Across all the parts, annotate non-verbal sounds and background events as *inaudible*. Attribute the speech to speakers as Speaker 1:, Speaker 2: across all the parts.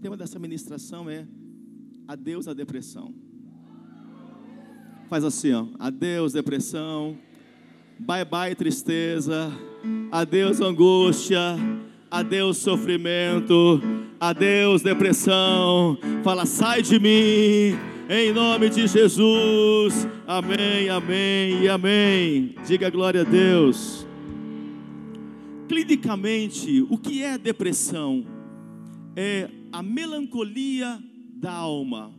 Speaker 1: tema dessa ministração é Adeus à depressão. Faz assim, ó. Adeus depressão. Bye bye tristeza. Adeus angústia. Adeus sofrimento. Adeus depressão. Fala, sai de mim. Em nome de Jesus. Amém, amém e amém. Diga glória a Deus. Clinicamente, o que é depressão? É a melancolia da alma.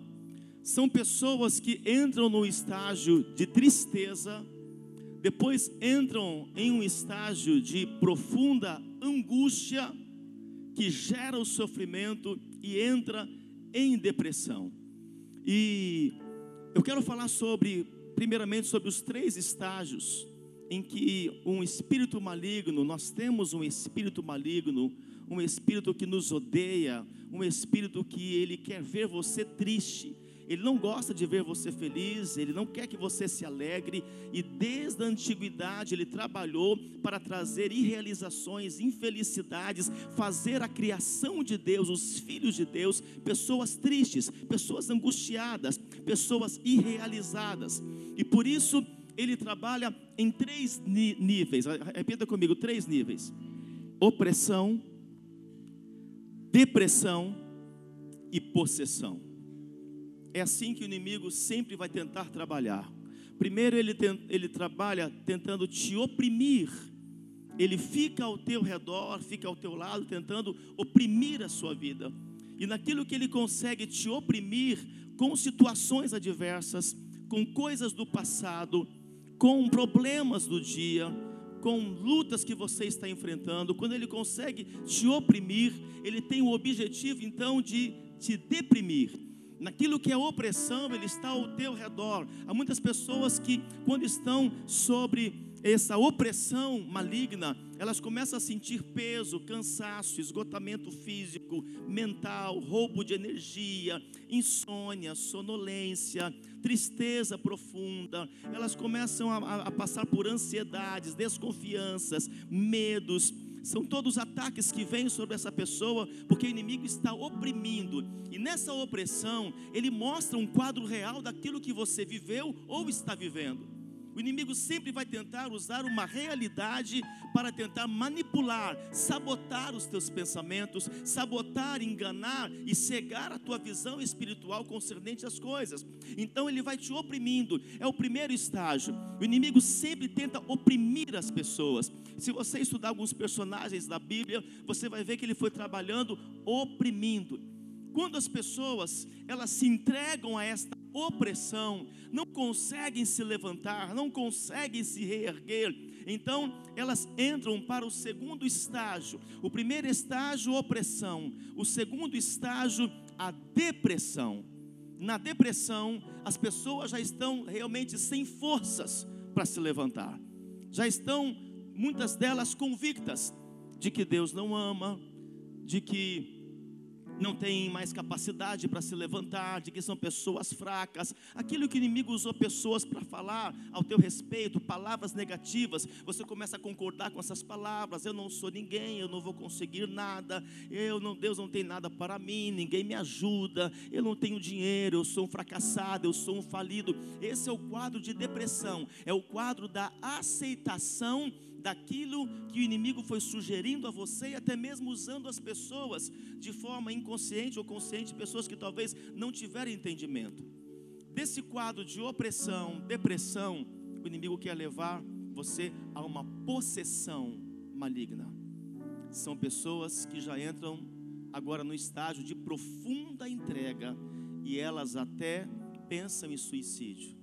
Speaker 1: São pessoas que entram no estágio de tristeza, depois entram em um estágio de profunda angústia, que gera o sofrimento e entra em depressão. E eu quero falar sobre, primeiramente, sobre os três estágios em que um espírito maligno, nós temos um espírito maligno, um espírito que nos odeia, um espírito que ele quer ver você triste, ele não gosta de ver você feliz, ele não quer que você se alegre, e desde a antiguidade ele trabalhou para trazer irrealizações, infelicidades, fazer a criação de Deus, os filhos de Deus, pessoas tristes, pessoas angustiadas, pessoas irrealizadas, e por isso ele trabalha em três níveis, repita comigo: três níveis: opressão, depressão e possessão. É assim que o inimigo sempre vai tentar trabalhar. Primeiro, ele, tem, ele trabalha tentando te oprimir. Ele fica ao teu redor, fica ao teu lado, tentando oprimir a sua vida. E naquilo que ele consegue te oprimir, com situações adversas, com coisas do passado, com problemas do dia, com lutas que você está enfrentando, quando ele consegue te oprimir, ele tem o objetivo então de te deprimir naquilo que é opressão, ele está ao teu redor. Há muitas pessoas que, quando estão sobre essa opressão maligna, elas começam a sentir peso, cansaço, esgotamento físico, mental, roubo de energia, insônia, sonolência, tristeza profunda. Elas começam a, a passar por ansiedades, desconfianças, medos são todos ataques que vêm sobre essa pessoa, porque o inimigo está oprimindo, e nessa opressão, ele mostra um quadro real daquilo que você viveu ou está vivendo. O inimigo sempre vai tentar usar uma realidade para tentar manipular, sabotar os teus pensamentos, sabotar, enganar e cegar a tua visão espiritual concernente às coisas. Então ele vai te oprimindo. É o primeiro estágio. O inimigo sempre tenta oprimir as pessoas. Se você estudar alguns personagens da Bíblia, você vai ver que ele foi trabalhando oprimindo. Quando as pessoas elas se entregam a esta opressão, não conseguem se levantar, não conseguem se reerguer, então elas entram para o segundo estágio. O primeiro estágio, opressão. O segundo estágio, a depressão. Na depressão, as pessoas já estão realmente sem forças para se levantar. Já estão muitas delas convictas de que Deus não ama, de que não têm mais capacidade para se levantar, de que são pessoas fracas. Aquilo que o inimigo usou pessoas para falar ao teu respeito, palavras negativas, você começa a concordar com essas palavras. Eu não sou ninguém, eu não vou conseguir nada. Eu não, Deus não tem nada para mim, ninguém me ajuda. Eu não tenho dinheiro, eu sou um fracassado, eu sou um falido. Esse é o quadro de depressão, é o quadro da aceitação daquilo que o inimigo foi sugerindo a você e até mesmo usando as pessoas de forma inconsciente ou consciente, pessoas que talvez não tiveram entendimento. Desse quadro de opressão, depressão, o inimigo quer levar você a uma possessão maligna. São pessoas que já entram agora no estágio de profunda entrega e elas até pensam em suicídio,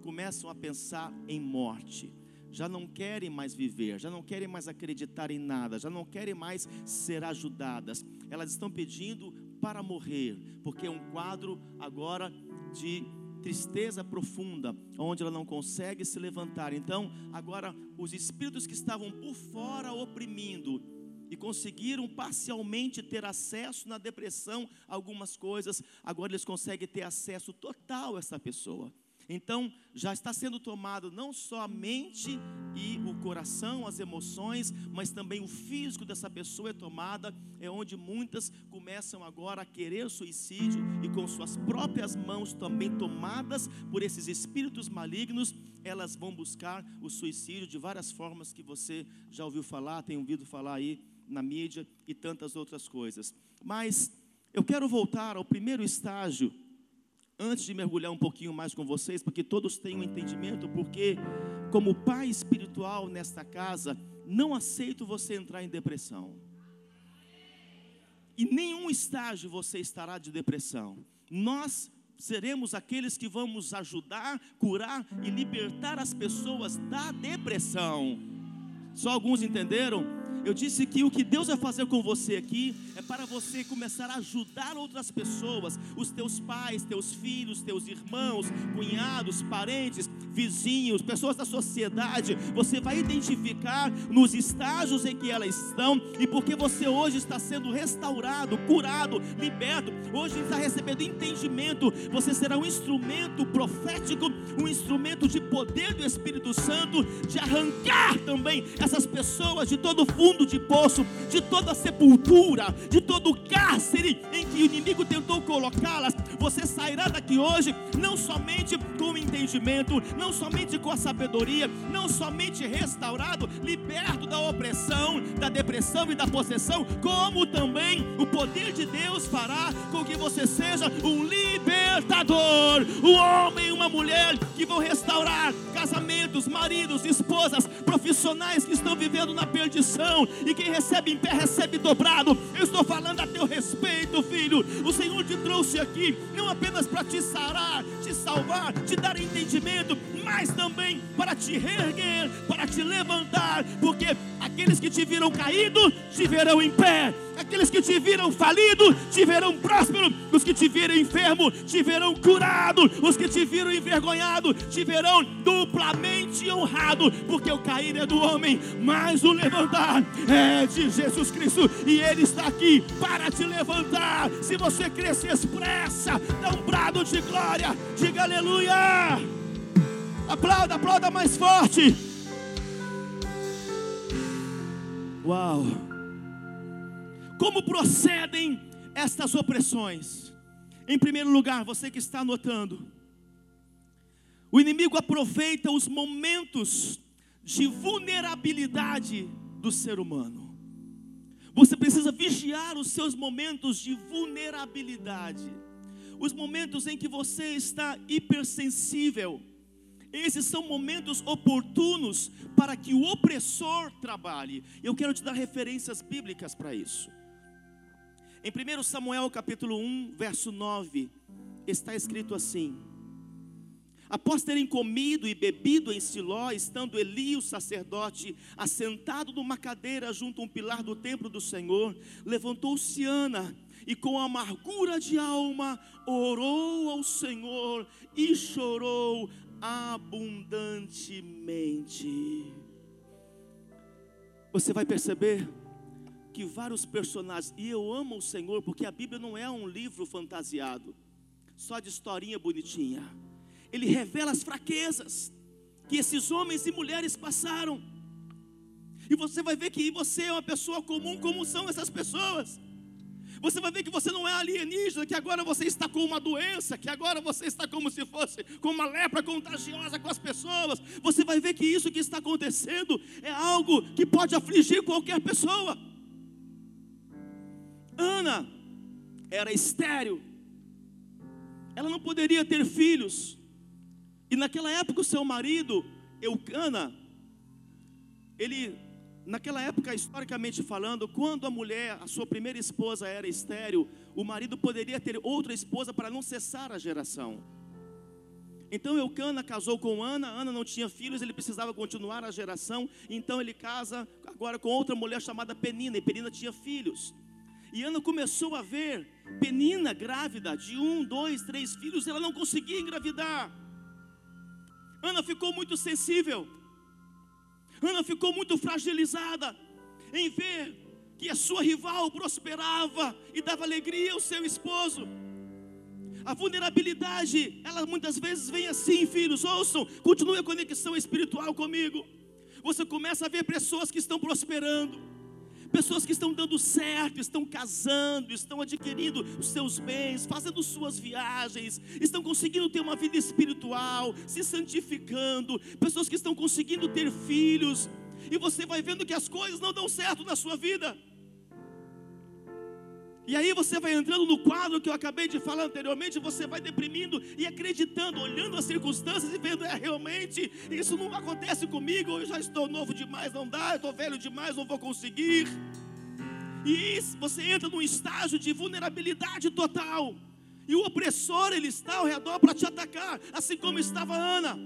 Speaker 1: começam a pensar em morte já não querem mais viver, já não querem mais acreditar em nada, já não querem mais ser ajudadas. Elas estão pedindo para morrer, porque é um quadro agora de tristeza profunda, onde ela não consegue se levantar. Então, agora os espíritos que estavam por fora oprimindo e conseguiram parcialmente ter acesso na depressão a algumas coisas, agora eles conseguem ter acesso total a essa pessoa. Então, já está sendo tomado não só a mente e o coração, as emoções, mas também o físico dessa pessoa é tomada, é onde muitas começam agora a querer suicídio e com suas próprias mãos também tomadas por esses espíritos malignos, elas vão buscar o suicídio de várias formas que você já ouviu falar, tem ouvido falar aí na mídia e tantas outras coisas. Mas eu quero voltar ao primeiro estágio antes de mergulhar um pouquinho mais com vocês, porque todos têm um entendimento, porque como pai espiritual nesta casa, não aceito você entrar em depressão. E nenhum estágio você estará de depressão. Nós seremos aqueles que vamos ajudar, curar e libertar as pessoas da depressão. Só alguns entenderam? Eu disse que o que Deus vai fazer com você aqui é para você começar a ajudar outras pessoas, os teus pais, teus filhos, teus irmãos, cunhados, parentes, vizinhos, pessoas da sociedade. Você vai identificar nos estágios em que elas estão e porque você hoje está sendo restaurado, curado, liberto, hoje está recebendo entendimento. Você será um instrumento profético, um instrumento de poder do Espírito Santo, de arrancar também essas pessoas de todo fundo fundo de poço, de toda sepultura, de todo cárcere em que o inimigo tentou colocá-las. Você sairá daqui hoje não somente com entendimento, não somente com a sabedoria, não somente restaurado, liberto da opressão, da depressão e da possessão, como também o poder de Deus fará com que você seja um libertador, um homem e uma mulher que vão restaurar casamentos, maridos, esposas, profissionais que estão vivendo na perdição, e quem recebe em pé recebe dobrado. Eu estou falando a teu respeito, filho. O Senhor te trouxe aqui não apenas para te sarar, te salvar, te dar entendimento, mas também para te reerguer, para te levantar, porque aqueles que te viram caído te verão em pé, aqueles que te viram falido te verão próspero, os que te viram enfermo te verão curado, os que te viram envergonhado te verão duplamente honrado, porque o cair é do homem, mas o levantar é de Jesus Cristo, e Ele está aqui para te levantar. Se você crer, se expressa, dá um brado de glória, diga aleluia. Aplauda, aplauda mais forte. Uau! Como procedem estas opressões? Em primeiro lugar, você que está anotando, o inimigo aproveita os momentos de vulnerabilidade do ser humano. Você precisa vigiar os seus momentos de vulnerabilidade, os momentos em que você está hipersensível esses são momentos oportunos para que o opressor trabalhe. Eu quero te dar referências bíblicas para isso. Em 1 Samuel capítulo 1, verso 9, está escrito assim: Após terem comido e bebido em Siló, estando Eli, o sacerdote, assentado numa cadeira junto a um pilar do templo do Senhor, levantou-se Ana e com amargura de alma orou ao Senhor e chorou abundantemente. Você vai perceber que vários personagens, e eu amo o Senhor porque a Bíblia não é um livro fantasiado, só de historinha bonitinha. Ele revela as fraquezas que esses homens e mulheres passaram. E você vai ver que você é uma pessoa comum, como são essas pessoas. Você vai ver que você não é alienígena, que agora você está com uma doença, que agora você está como se fosse com uma lepra contagiosa com as pessoas. Você vai ver que isso que está acontecendo é algo que pode afligir qualquer pessoa. Ana era estéril, ela não poderia ter filhos, e naquela época o seu marido, Eucana, ele Naquela época, historicamente falando, quando a mulher, a sua primeira esposa era estéril, o marido poderia ter outra esposa para não cessar a geração. Então Eucana casou com Ana, Ana não tinha filhos, ele precisava continuar a geração, então ele casa agora com outra mulher chamada Penina, e Penina tinha filhos. E Ana começou a ver Penina grávida de um, dois, três filhos, ela não conseguia engravidar. Ana ficou muito sensível. Ana ficou muito fragilizada em ver que a sua rival prosperava e dava alegria ao seu esposo. A vulnerabilidade, ela muitas vezes vem assim, filhos, ouçam, continue a conexão espiritual comigo. Você começa a ver pessoas que estão prosperando, pessoas que estão dando certo, estão casando, estão adquirindo os seus bens, fazendo suas viagens, estão conseguindo ter uma vida espiritual, se santificando, pessoas que estão conseguindo ter filhos, e você vai vendo que as coisas não dão certo na sua vida. E aí você vai entrando no quadro que eu acabei de falar anteriormente, você vai deprimindo e acreditando, olhando as circunstâncias e vendo, é realmente, isso não acontece comigo, eu já estou novo demais, não dá, eu estou velho demais, não vou conseguir. E você entra num estágio de vulnerabilidade total. E o opressor, ele está ao redor para te atacar, assim como estava Ana.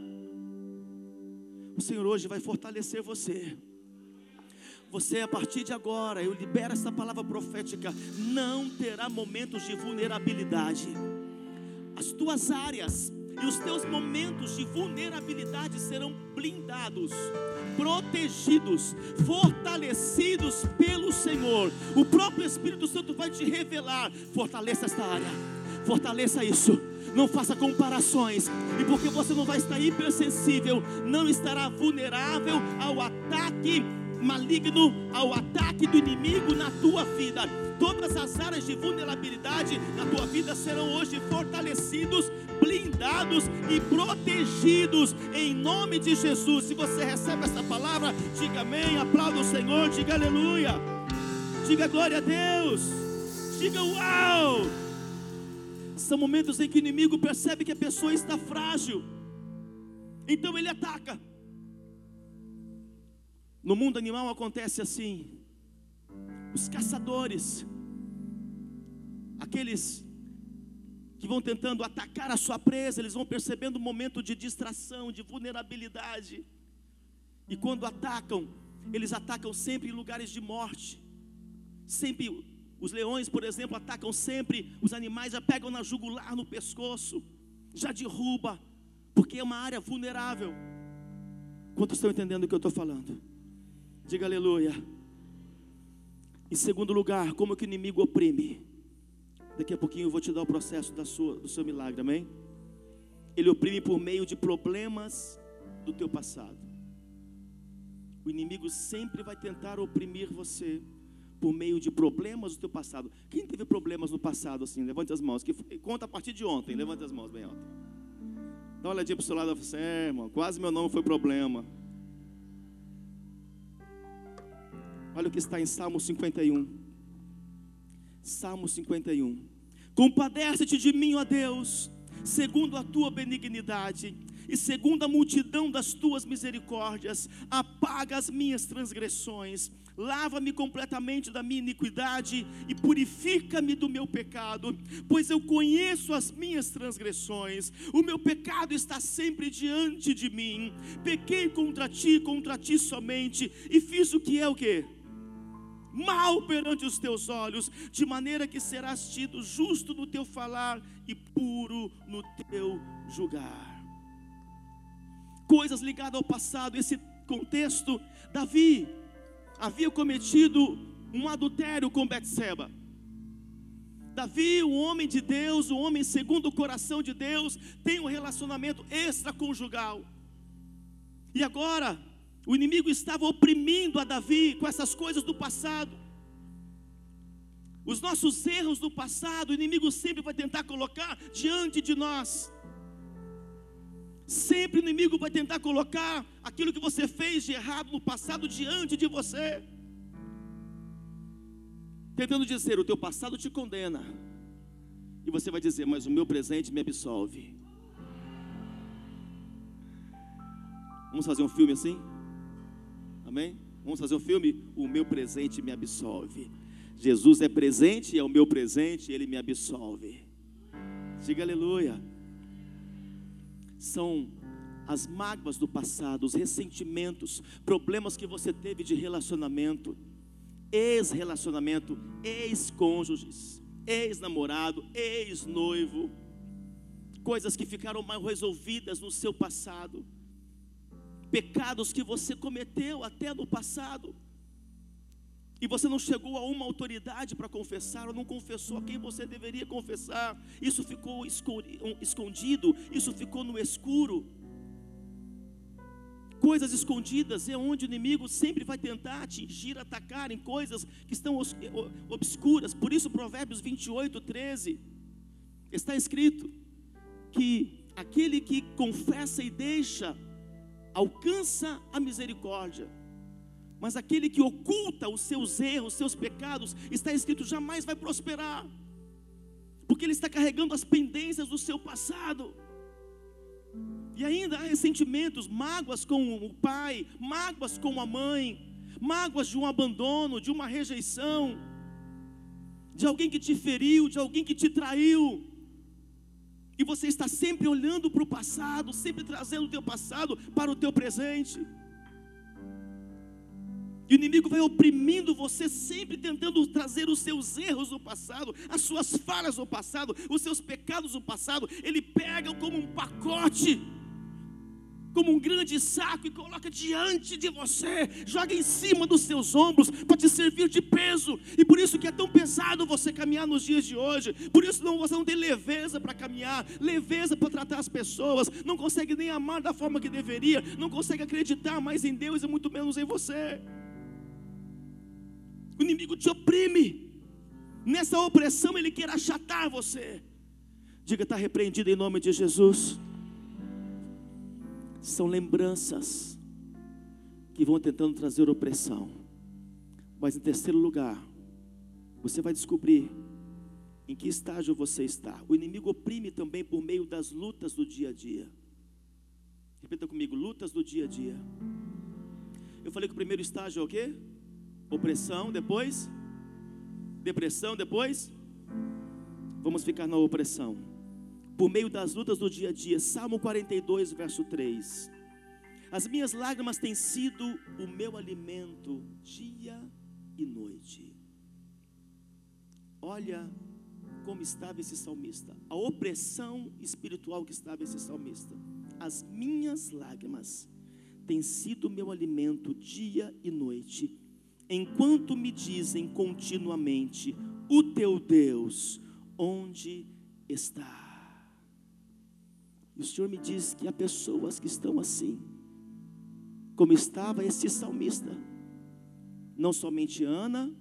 Speaker 1: O Senhor hoje vai fortalecer você. Você, a partir de agora, eu libero essa palavra profética, não terá momentos de vulnerabilidade. As tuas áreas e os teus momentos de vulnerabilidade serão blindados, protegidos, fortalecidos pelo Senhor. O próprio Espírito Santo vai te revelar: fortaleça esta área, fortaleça isso. Não faça comparações, e porque você não vai estar hipersensível, não estará vulnerável ao ataque maligno, ao ataque do inimigo na tua vida. Todas as áreas de vulnerabilidade na tua vida serão hoje fortalecidos, blindados e protegidos em nome de Jesus. Se você recebe essa palavra, diga amém, aplauda o Senhor, diga aleluia, diga glória a Deus, diga uau. São momentos em que o inimigo percebe que a pessoa está frágil, então ele ataca. No mundo animal acontece assim: os caçadores, aqueles que vão tentando atacar a sua presa, eles vão percebendo um momento de distração, de vulnerabilidade, e quando atacam, eles atacam sempre em lugares de morte, sempre. Os leões, por exemplo, atacam sempre os animais, já pegam na jugular, no pescoço, já derruba, porque é uma área vulnerável. Quantos estão entendendo o que eu estou falando? Diga aleluia. Em segundo lugar, como que o inimigo oprime? Daqui a pouquinho eu vou te dar o processo da sua, do seu milagre, amém? Ele oprime por meio de problemas do teu passado. O inimigo sempre vai tentar oprimir você por meio de problemas do teu passado. Quem teve problemas no passado assim? Levante as mãos. Que foi, conta a partir de ontem. Levante as mãos bem alto. Dá uma olhadinha para o seu lado e fala assim, é, irmão, quase meu nome foi problema. Olha o que está em Salmo 51. Salmo 51. Compadece-te de mim, ó Deus, segundo a tua benignidade e segundo a multidão das tuas misericórdias, apaga as minhas transgressões, lava-me completamente da minha iniquidade e purifica-me do meu pecado, pois eu conheço as minhas transgressões, o meu pecado está sempre diante de mim. Pequei contra ti, contra ti somente, e fiz o que é o que? Mal perante os teus olhos, de maneira que serás tido justo no teu falar e puro no teu julgar. Coisas ligadas ao passado, esse contexto, Davi havia cometido um adultério com Betseba. Davi, o homem de Deus, o homem segundo o coração de Deus, tem um relacionamento extraconjugal. E agora, o inimigo estava oprimindo a Davi com essas coisas do passado. Os nossos erros do passado, o inimigo sempre vai tentar colocar diante de nós. Sempre o inimigo vai tentar colocar aquilo que você fez de errado no passado diante de você. Tentando dizer, o teu passado te condena. E você vai dizer, mas o meu presente me absolve. Vamos fazer um filme assim? Amém? Vamos fazer um filme? O meu presente me absolve. Jesus é presente é o meu presente, ele me absolve. Diga aleluia. São as mágoas do passado, os ressentimentos, problemas que você teve de relacionamento, ex-relacionamento, ex-cônjuges, ex-namorado, ex-noivo, coisas que ficaram mal resolvidas no seu passado pecados que você cometeu até no passado. e você não chegou a uma autoridade para confessar, ou não confessou a quem você deveria confessar, isso ficou escondido, isso ficou no escuro. Coisas escondidas é onde o inimigo sempre vai tentar atingir, atacar em coisas que estão obscuras. Por isso, Provérbios 28, 13, está escrito que aquele que confessa e deixa, alcança a misericórdia. Mas aquele que oculta os seus erros, os seus pecados, está escrito, jamais vai prosperar, porque ele está carregando as pendências do seu passado. E ainda há ressentimentos, mágoas com o pai, mágoas com a mãe, mágoas de um abandono, de uma rejeição, de alguém que te feriu, de alguém que te traiu. E você está sempre olhando para o passado, sempre trazendo o teu passado para o teu presente. E o inimigo vai oprimindo você, sempre tentando trazer os seus erros do passado, as suas falhas do passado, os seus pecados do passado. Ele pega como um pacote, como um grande saco e coloca diante de você, joga em cima dos seus ombros para te servir de peso. E por isso que é tão pesado você caminhar nos dias de hoje. Por isso não, você não tem leveza para caminhar, leveza para tratar as pessoas, não consegue nem amar da forma que deveria, não consegue acreditar mais em Deus e muito menos em você. O inimigo te oprime. Nessa opressão ele quer achatar você. Diga, está repreendido em nome de Jesus. São lembranças que vão tentando trazer opressão. Mas em terceiro lugar, você vai descobrir em que estágio você está. O inimigo oprime também por meio das lutas do dia a dia. Repita comigo, lutas do dia a dia. Eu falei que o primeiro estágio é o quê? Opressão, depois depressão, depois vamos ficar na opressão. Por meio das lutas do dia a dia, Salmo 42, verso 3. As minhas lágrimas têm sido o meu alimento dia e noite. Olha como estava esse salmista, a opressão espiritual que estava esse salmista. As minhas lágrimas têm sido o meu alimento dia e noite enquanto me dizem continuamente: O teu Deus, onde está? E o Senhor me diz que há pessoas que estão assim, como estava esse salmista, não somente Ana,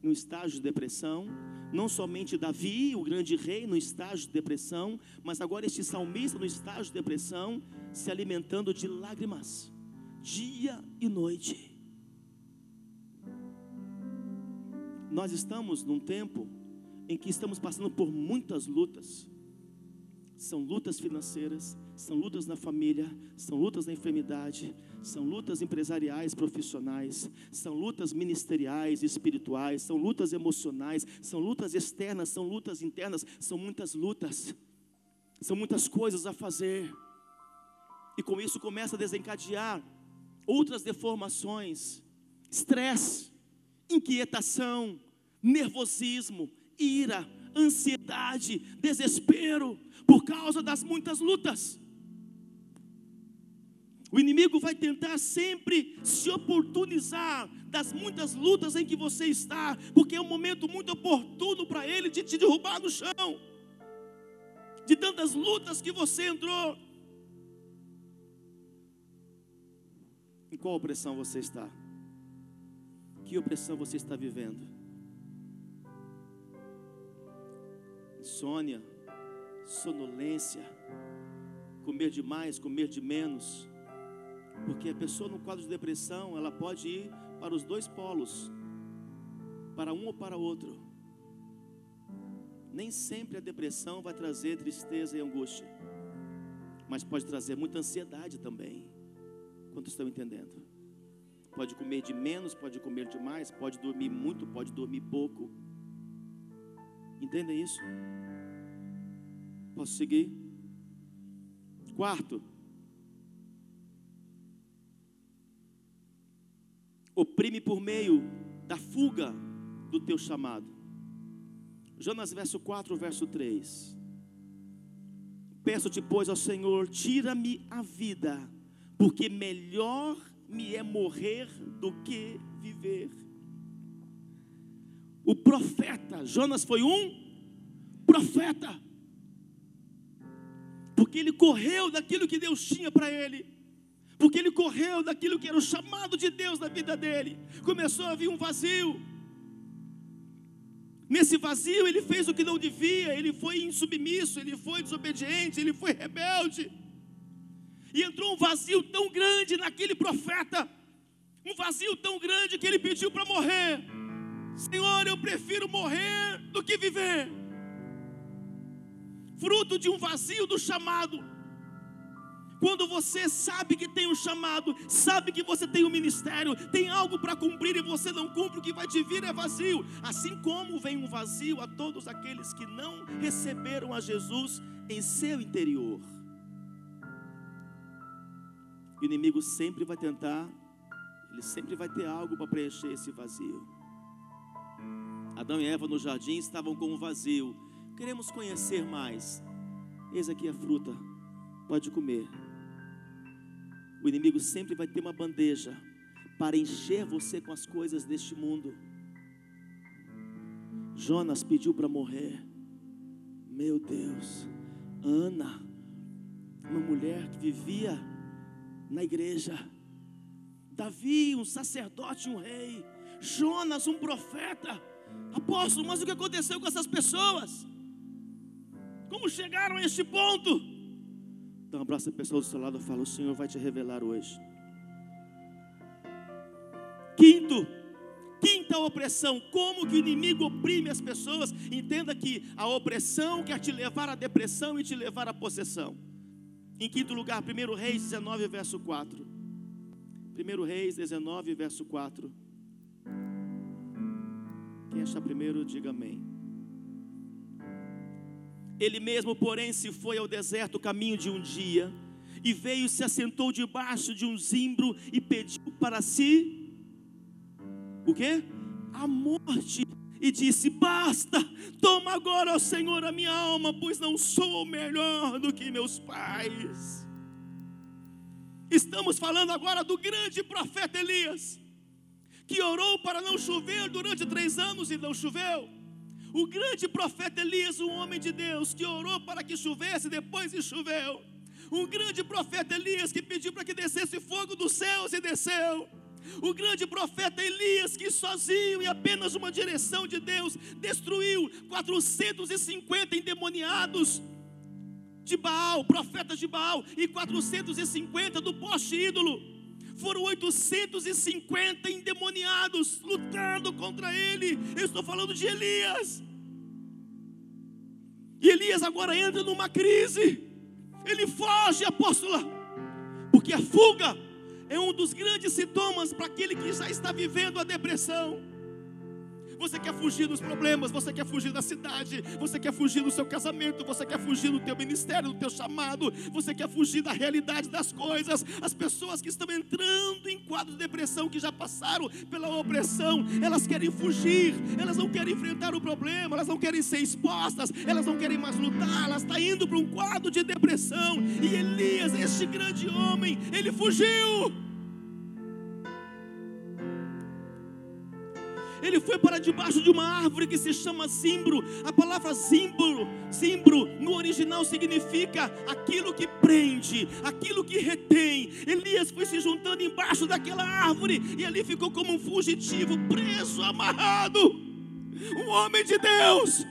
Speaker 1: no estágio de depressão, não somente Davi, o grande rei, no estágio de depressão, mas agora este salmista no estágio de depressão, se alimentando de lágrimas, dia e noite. Nós estamos num tempo em que estamos passando por muitas lutas. São lutas financeiras, são lutas na família, são lutas na enfermidade, são lutas empresariais, profissionais, são lutas ministeriais, espirituais, são lutas emocionais, são lutas externas, são lutas internas, são muitas lutas, são muitas coisas a fazer, e com isso começa a desencadear outras deformações, estresse, inquietação, nervosismo, ira, ansiedade, desespero, por causa das muitas lutas. O inimigo vai tentar sempre se oportunizar das muitas lutas em que você está, porque é um momento muito oportuno para ele de te derrubar no chão, de tantas lutas que você entrou. Em qual opressão você está? Que opressão você está vivendo? Insônia, sonolência, comer demais, comer de menos. Porque a pessoa no quadro de depressão, ela pode ir para os dois polos, para um ou para outro. Nem sempre a depressão vai trazer tristeza e angústia, mas pode trazer muita ansiedade também. Quantos estão entendendo? Pode comer de menos, pode comer de mais, pode dormir muito, pode dormir pouco. Entendem isso? Posso seguir? Quarto, oprime por meio da fuga do teu chamado. Jonas verso 4, verso 3. Peço-te, pois, ao Senhor, tira-me a vida, porque melhor me é morrer do que viver. O profeta. Jonas foi um profeta. Porque ele correu daquilo que Deus tinha para ele. Porque ele correu daquilo que era o chamado de Deus na vida dele. Começou a vir um vazio. Nesse vazio, ele fez o que não devia, ele foi insubmisso, ele foi desobediente, ele foi rebelde. E entrou um vazio tão grande naquele profeta, um vazio tão grande que ele pediu para morrer. Senhor, eu prefiro morrer do que viver. Fruto de um vazio do chamado. Quando você sabe que tem um chamado, sabe que você tem um ministério, tem algo para cumprir e você não cumpre, o que vai te vir é vazio. Assim como vem um vazio a todos aqueles que não receberam a Jesus em seu interior. O inimigo sempre vai tentar, ele sempre vai ter algo para preencher esse vazio. Adão e Eva no jardim estavam com um vazio. Queremos conhecer mais. Eis aqui a fruta, pode comer. O inimigo sempre vai ter uma bandeja para encher você com as coisas deste mundo. Jonas pediu para morrer. Meu Deus, Ana, uma mulher que vivia na igreja. Davi, um sacerdote, um rei. Jonas, um profeta. Apóstolo, mas o que aconteceu com essas pessoas? Como chegaram a este ponto? Um abraço à pessoa do seu lado e fala: O Senhor vai te revelar hoje. Quinto, quinta opressão, como que o inimigo oprime as pessoas? Entenda que a opressão quer te levar à depressão e te levar à possessão. Em quinto lugar, 1 Reis 19, verso 4. 1 Reis 19, verso 4. Quem achar primeiro, diga amém. Ele mesmo, porém, se foi ao deserto caminho de um dia, e veio e se assentou debaixo de um zimbro e pediu para si o que? A morte. E disse: Basta, toma agora, ó Senhor, a minha alma, pois não sou melhor do que meus pais. Estamos falando agora do grande profeta Elias que orou para não chover durante três anos e não choveu. O grande profeta Elias, um homem de Deus, que orou para que chovesse, depois e choveu. Um grande profeta Elias que pediu para que descesse fogo dos céus e desceu. O grande profeta Elias, que sozinho e apenas uma direção de Deus, destruiu 450 endemoniados de Baal, profetas de Baal, e 450 do poste ídolo foram 850 endemoniados lutando contra ele. Eu estou falando de Elias. E Elias agora entra numa crise. Ele foge, apóstola, porque a fuga é um dos grandes sintomas para aquele que já está vivendo a depressão. Você quer fugir dos problemas, você quer fugir da cidade, você quer fugir do seu casamento, você quer fugir do teu ministério, do teu chamado, você quer fugir da realidade das coisas. As pessoas que estão entrando em quadro de depressão, que já passaram pela opressão, elas querem fugir, elas não querem enfrentar o problema, elas não querem ser expostas, elas não querem mais lutar, elas estão indo para um quadro de depressão. E Elias, este grande homem, ele fugiu. Ele foi para debaixo de uma árvore que se chama zimbro. A palavra zimbro, zimbro no original significa aquilo que prende, aquilo que retém. Elias foi se juntando embaixo daquela árvore e ali ficou como um fugitivo, preso, amarrado. Um homem de Deus,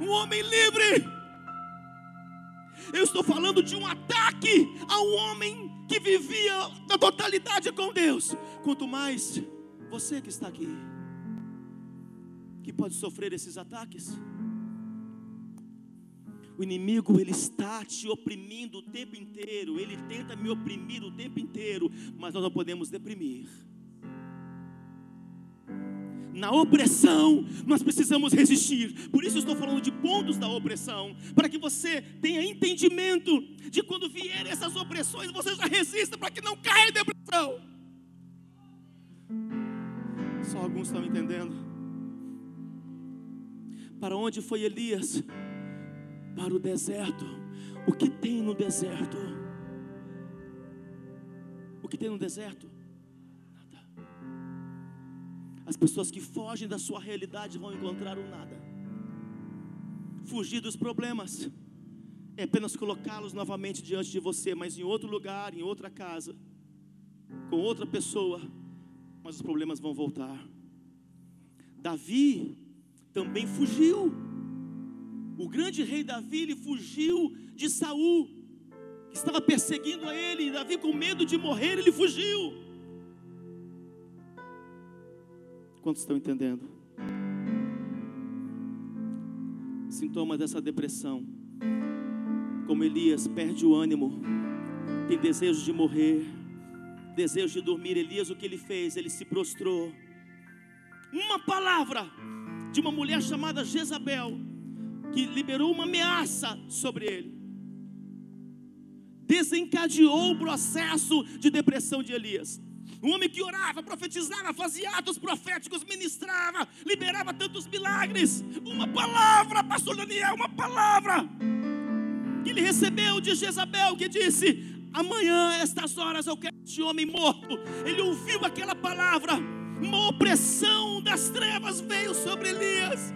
Speaker 1: um homem livre. Eu estou falando de um ataque a um homem que vivia na totalidade com Deus. Quanto mais você que está aqui que pode sofrer esses ataques. O inimigo ele está te oprimindo o tempo inteiro, ele tenta me oprimir o tempo inteiro, mas nós não podemos deprimir. Na opressão, nós precisamos resistir. Por isso estou falando de pontos da opressão, para que você tenha entendimento de quando vierem essas opressões, você já resista para que não caia em depressão. Só alguns estão entendendo. Para onde foi Elias? Para o deserto. O que tem no deserto? O que tem no deserto? Nada. As pessoas que fogem da sua realidade vão encontrar o nada. Fugir dos problemas é apenas colocá-los novamente diante de você, mas em outro lugar, em outra casa, com outra pessoa, mas os problemas vão voltar. Davi também fugiu. O grande rei Davi, ele fugiu de Saul, que estava perseguindo a ele, Davi com medo de morrer, ele fugiu. Quantos estão entendendo? Sintomas dessa depressão como Elias, perde o ânimo, tem desejo de morrer, desejo de dormir. Elias, o que ele fez? Ele se prostrou. Uma palavra de uma mulher chamada Jezabel, que liberou uma ameaça sobre ele, desencadeou o processo de depressão de Elias. Um homem que orava, profetizava, fazia atos proféticos, ministrava, liberava tantos milagres. Uma palavra, pastor Daniel, uma palavra que ele recebeu de Jezabel, que disse: Amanhã, estas horas, eu quero este homem morto. Ele ouviu aquela palavra, uma opressão das trevas veio sobre Elias.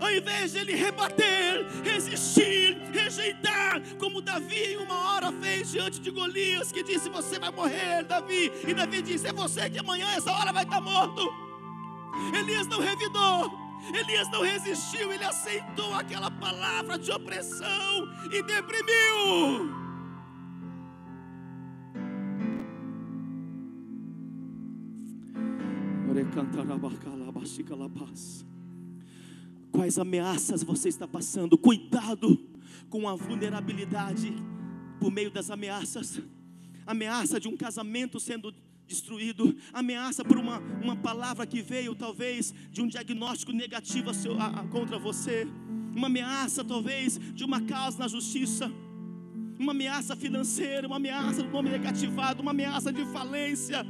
Speaker 1: Ao invés de ele rebater, resistir, rejeitar, como Davi uma hora fez diante de Golias, que disse: Você vai morrer, Davi. E Davi disse: É você que amanhã, essa hora, vai estar morto. Elias não revidou, Elias não resistiu, ele aceitou aquela palavra de opressão e deprimiu. Quais ameaças você está passando? Cuidado com a vulnerabilidade por meio das ameaças. Ameaça de um casamento sendo destruído, ameaça por uma, uma palavra que veio, talvez, de um diagnóstico negativo a seu, a, a, contra você, uma ameaça, talvez, de uma causa na justiça, uma ameaça financeira, uma ameaça do nome negativado, uma ameaça de falência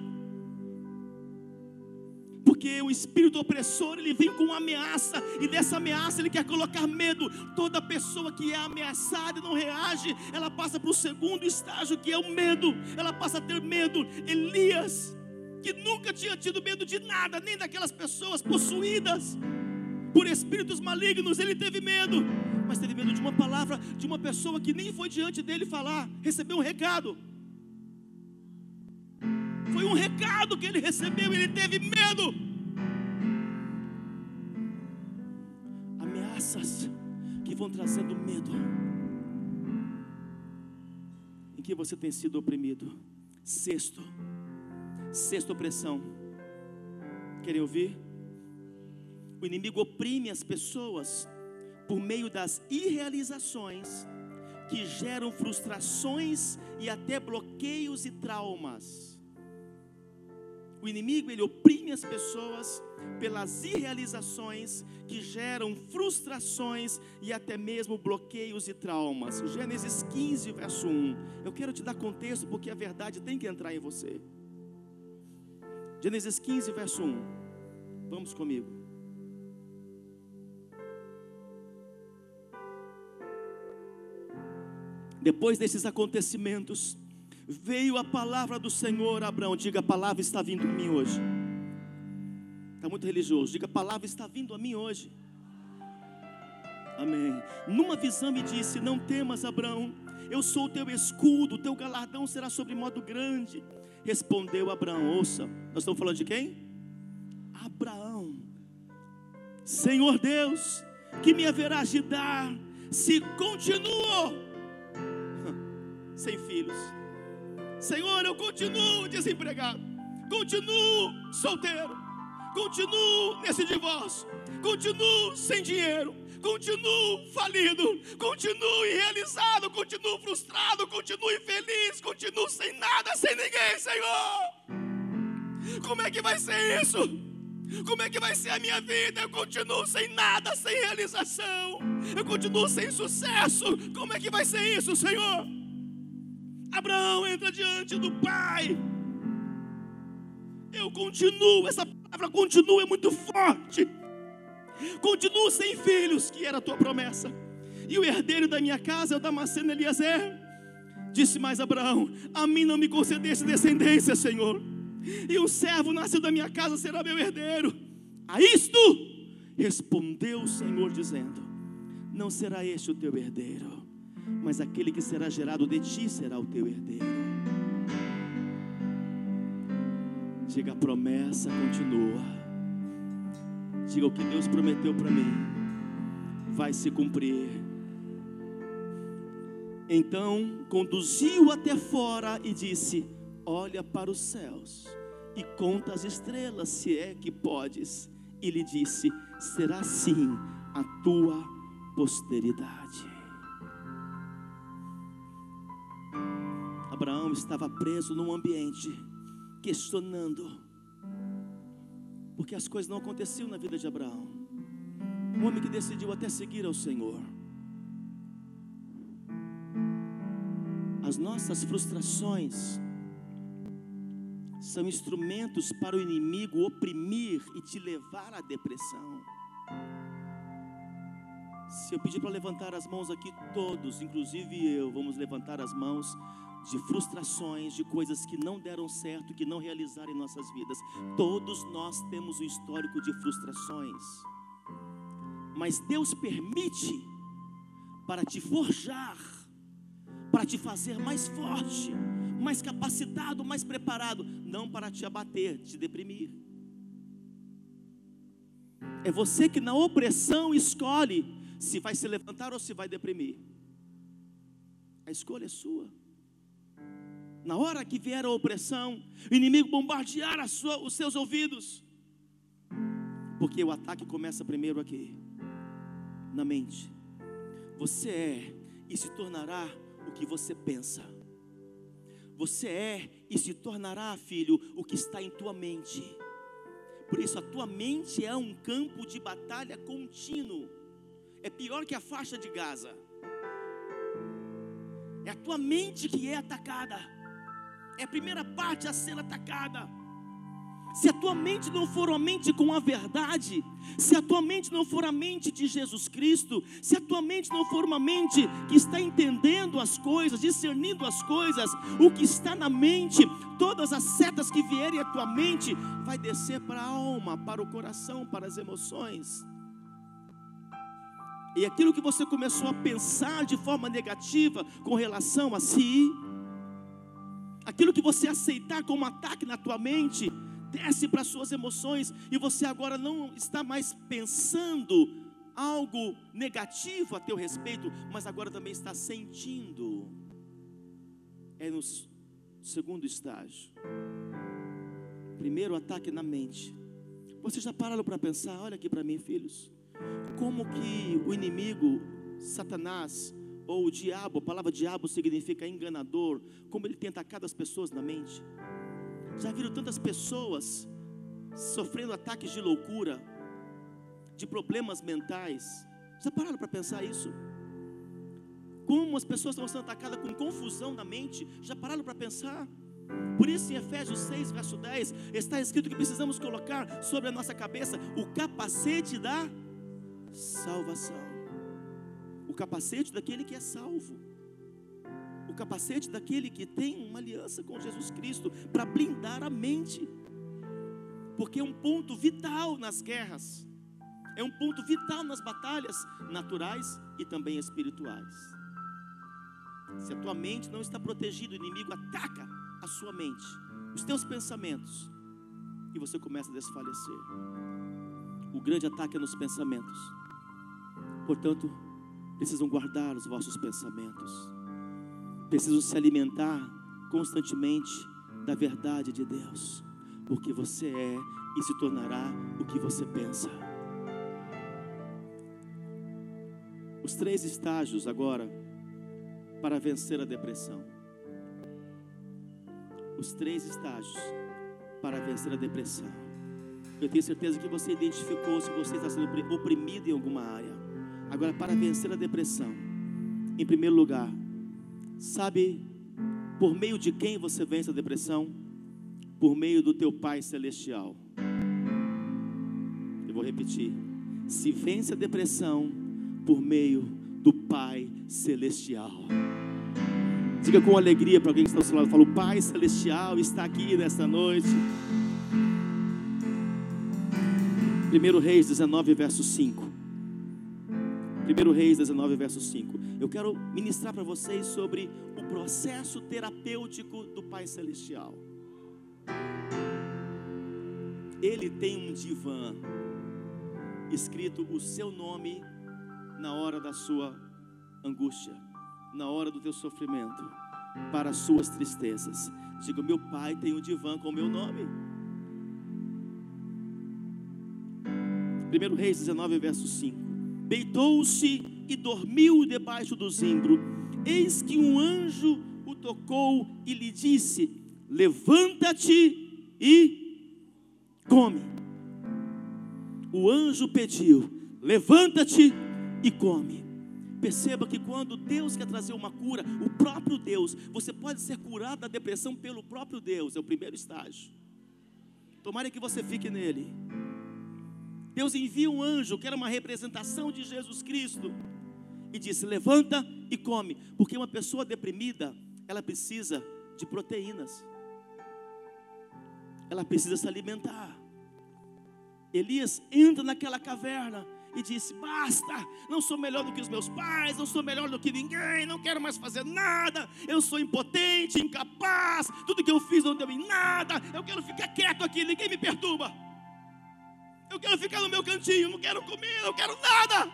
Speaker 1: porque o espírito opressor ele vem com uma ameaça e dessa ameaça ele quer colocar medo. Toda pessoa que é ameaçada e não reage, ela passa para o segundo estágio que é o medo. Ela passa a ter medo. Elias, que nunca tinha tido medo de nada, nem daquelas pessoas possuídas por espíritos malignos, ele teve medo, mas teve medo de uma palavra de uma pessoa que nem foi diante dele falar, recebeu um recado. Foi um recado que ele recebeu, ele teve medo. ameaças que vão trazendo medo. Em que você tem sido oprimido. Sexto, sexta opressão. Querem ouvir? O inimigo oprime as pessoas por meio das irrealizações que geram frustrações e até bloqueios e traumas. O inimigo ele oprime as pessoas pelas irrealizações que geram frustrações e até mesmo bloqueios e traumas. Gênesis 15, verso 1. Eu quero te dar contexto porque a verdade tem que entrar em você. Gênesis 15, verso 1. Vamos comigo. Depois desses acontecimentos, veio a palavra do Senhor a Abraão. Diga, a palavra está vindo em mim hoje. Está muito religioso. Diga, a palavra está vindo a mim hoje. Amém. Numa visão me disse: Não temas, Abraão. Eu sou o teu escudo, o teu galardão será sobre modo grande. Respondeu Abraão: Ouça, nós estamos falando de quem? Abraão. Senhor Deus, que me haverás de dar se continuo *laughs* sem filhos? Senhor, eu continuo desempregado, continuo solteiro, continuo nesse divórcio, continuo sem dinheiro, continuo falido, continuo irrealizado, continuo frustrado, continuo infeliz, continuo sem nada, sem ninguém, Senhor. Como é que vai ser isso? Como é que vai ser a minha vida? Eu continuo sem nada, sem realização. Eu continuo sem sucesso. Como é que vai ser isso, Senhor? Abraão entra diante do Pai. Eu continuo, essa palavra continua é muito forte. Continuo sem filhos, que era a tua promessa. E o herdeiro da minha casa é o Damasceno Eliezer. Disse mais Abraão: A mim não me concedeste descendência, Senhor. e um servo nasceu da minha casa será meu herdeiro. A isto respondeu o Senhor, dizendo: Não será este o teu herdeiro, mas aquele que será gerado de ti será o teu herdeiro. Diga a promessa, continua. Diga o que Deus prometeu para mim, vai se cumprir. Então conduziu até fora e disse: Olha para os céus e conta as estrelas, se é que podes. E lhe disse: Será assim a tua posteridade. Abraão estava preso num ambiente, questionando, porque as coisas não aconteciam na vida de Abraão. Um homem que decidiu até seguir ao Senhor. As nossas frustrações, são instrumentos para o inimigo oprimir e te levar à depressão. Se eu pedir para levantar as mãos aqui, todos, inclusive eu, vamos levantar as mãos de frustrações, de coisas que não deram certo, que não realizaram em nossas vidas. Todos nós temos um histórico de frustrações, mas Deus permite para te forjar, para te fazer mais forte mais capacitado, mais preparado, não para te abater, te deprimir. É você que na opressão escolhe se vai se levantar ou se vai deprimir. A escolha é sua. Na hora que vier a opressão, o inimigo bombardear sua, os seus ouvidos, porque o ataque começa primeiro aqui, na mente. Você é e se tornará o que você pensa. Você é e se tornará, filho, o que está em tua mente. Por isso, a tua mente é um campo de batalha contínuo. É pior que a faixa de Gaza. É a tua mente que é atacada. É a primeira parte a ser atacada. Se a tua mente não for uma mente com a verdade, se a tua mente não for a mente de Jesus Cristo, se a tua mente não for uma mente que está entendendo as coisas, discernindo as coisas, o que está na mente, todas as setas que vierem à tua mente, vai descer para a alma, para o coração, para as emoções. E aquilo que você começou a pensar de forma negativa com relação a si, aquilo que você aceitar como ataque na tua mente, desce para suas emoções e você agora não está mais pensando algo negativo a teu respeito, mas agora também está sentindo. É no segundo estágio. Primeiro ataque na mente. Vocês já pararam para pensar? Olha aqui para mim, filhos. Como que o inimigo, Satanás, ou o diabo, a palavra diabo significa enganador, como ele tem atacado as pessoas na mente. Já viram tantas pessoas sofrendo ataques de loucura, de problemas mentais? Já pararam para pensar isso? Como as pessoas estão sendo atacadas com confusão na mente? Já pararam para pensar? Por isso, em Efésios 6, verso 10, está escrito que precisamos colocar sobre a nossa cabeça o capacete da salvação. O capacete daquele que é salvo o capacete daquele que tem uma aliança com Jesus Cristo para blindar a mente, porque é um ponto vital nas guerras, é um ponto vital nas batalhas naturais e também espirituais. Se a tua mente não está protegida, o inimigo ataca a sua mente, os teus pensamentos, e você começa a desfalecer. O grande ataque é nos pensamentos. Portanto, precisam guardar os vossos pensamentos precisam se alimentar constantemente da verdade de Deus, porque você é e se tornará o que você pensa. Os três estágios agora para vencer a depressão. Os três estágios para vencer a depressão. Eu tenho certeza que você identificou se você está sendo oprimido em alguma área. Agora, para vencer a depressão, em primeiro lugar, Sabe por meio de quem você vence a depressão? Por meio do teu Pai celestial. Eu vou repetir. Se vence a depressão por meio do Pai celestial. Diga com alegria para alguém que está ao seu lado. Fala, o Pai Celestial está aqui nesta noite. 1 Reis 19, verso 5. 1 Reis 19, verso 5. Eu quero ministrar para vocês sobre o processo terapêutico do Pai Celestial. Ele tem um divã escrito o seu nome na hora da sua angústia, na hora do teu sofrimento, para as suas tristezas. Diga, meu pai tem um divã com o meu nome. 1 Reis 19, verso 5. Deitou-se e dormiu debaixo do zimbro. Eis que um anjo o tocou e lhe disse: Levanta-te e come. O anjo pediu: Levanta-te e come. Perceba que quando Deus quer trazer uma cura, o próprio Deus, você pode ser curado da depressão pelo próprio Deus, é o primeiro estágio. Tomara que você fique nele. Deus envia um anjo, que era uma representação de Jesus Cristo, e disse: Levanta e come, porque uma pessoa deprimida, ela precisa de proteínas, ela precisa se alimentar. Elias entra naquela caverna, e disse: Basta, não sou melhor do que os meus pais, não sou melhor do que ninguém, não quero mais fazer nada, eu sou impotente, incapaz, tudo que eu fiz não deu em nada, eu quero ficar quieto aqui, ninguém me perturba. Eu quero ficar no meu cantinho, não quero comer, não quero nada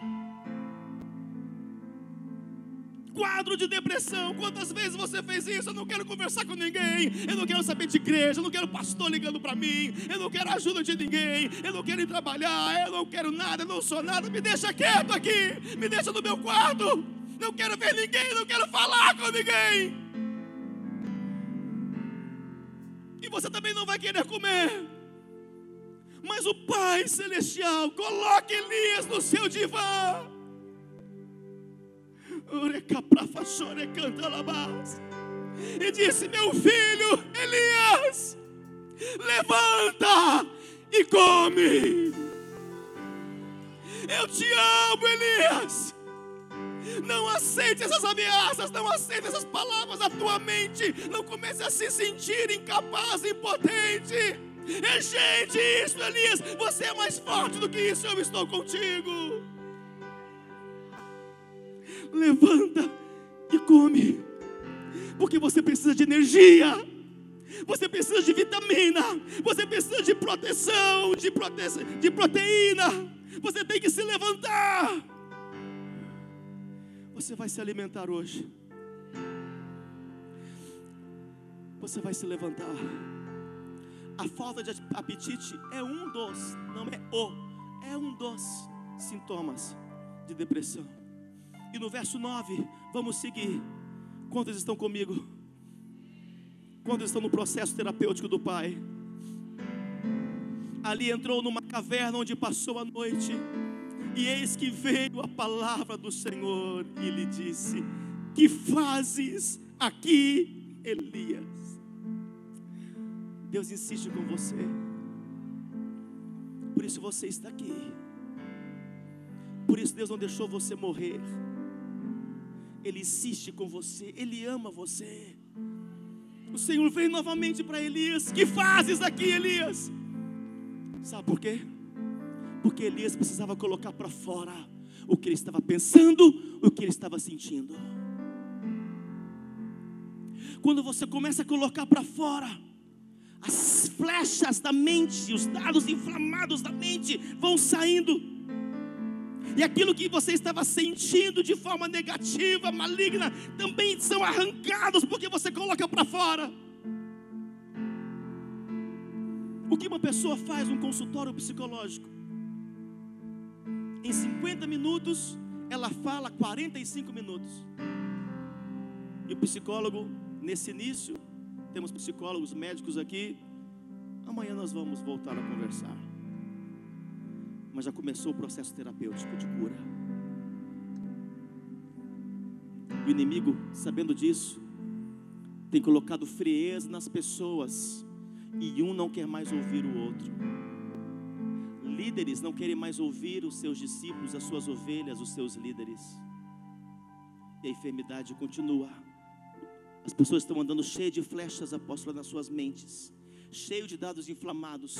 Speaker 1: quadro de depressão. Quantas vezes você fez isso? Eu não quero conversar com ninguém, eu não quero saber de igreja, eu não quero pastor ligando para mim, eu não quero ajuda de ninguém, eu não quero ir trabalhar, eu não quero nada, eu não sou nada. Me deixa quieto aqui, me deixa no meu quarto. Não quero ver ninguém, não quero falar com ninguém. E você também não vai querer comer. Mas o Pai Celestial, coloque Elias no seu divã e disse: Meu filho Elias, levanta e come. Eu te amo, Elias. Não aceite essas ameaças, não aceite essas palavras da tua mente. Não comece a se sentir incapaz, impotente. Rejeite isso, Elias. Você é mais forte do que isso. Eu estou contigo levanta e come, porque você precisa de energia, você precisa de vitamina, você precisa de proteção, de, prote... de proteína, você tem que se levantar. Você vai se alimentar hoje. Você vai se levantar. A falta de apetite é um dos, não é o, é um dos sintomas de depressão. E no verso 9, vamos seguir. Quantos estão comigo? Quantos estão no processo terapêutico do Pai? Ali entrou numa caverna onde passou a noite. E eis que veio a palavra do Senhor e lhe disse: Que fazes aqui, Elias? Deus insiste com você. Por isso você está aqui. Por isso Deus não deixou você morrer. Ele insiste com você, Ele ama você. O Senhor veio novamente para Elias: Que fazes aqui, Elias? Sabe por quê? Porque Elias precisava colocar para fora o que ele estava pensando, o que ele estava sentindo. Quando você começa a colocar para fora, as flechas da mente, os dados inflamados da mente vão saindo e aquilo que você estava sentindo de forma negativa, maligna, também são arrancados porque você coloca para fora. O que uma pessoa faz num consultório psicológico? Em 50 minutos, ela fala 45 minutos. E o psicólogo, nesse início, temos psicólogos médicos aqui. Amanhã nós vamos voltar a conversar mas já começou o processo terapêutico de cura. O inimigo, sabendo disso, tem colocado frieza nas pessoas e um não quer mais ouvir o outro. Líderes não querem mais ouvir os seus discípulos, as suas ovelhas, os seus líderes. E a enfermidade continua As pessoas estão andando cheias de flechas, apóstolo, nas suas mentes, cheio de dados inflamados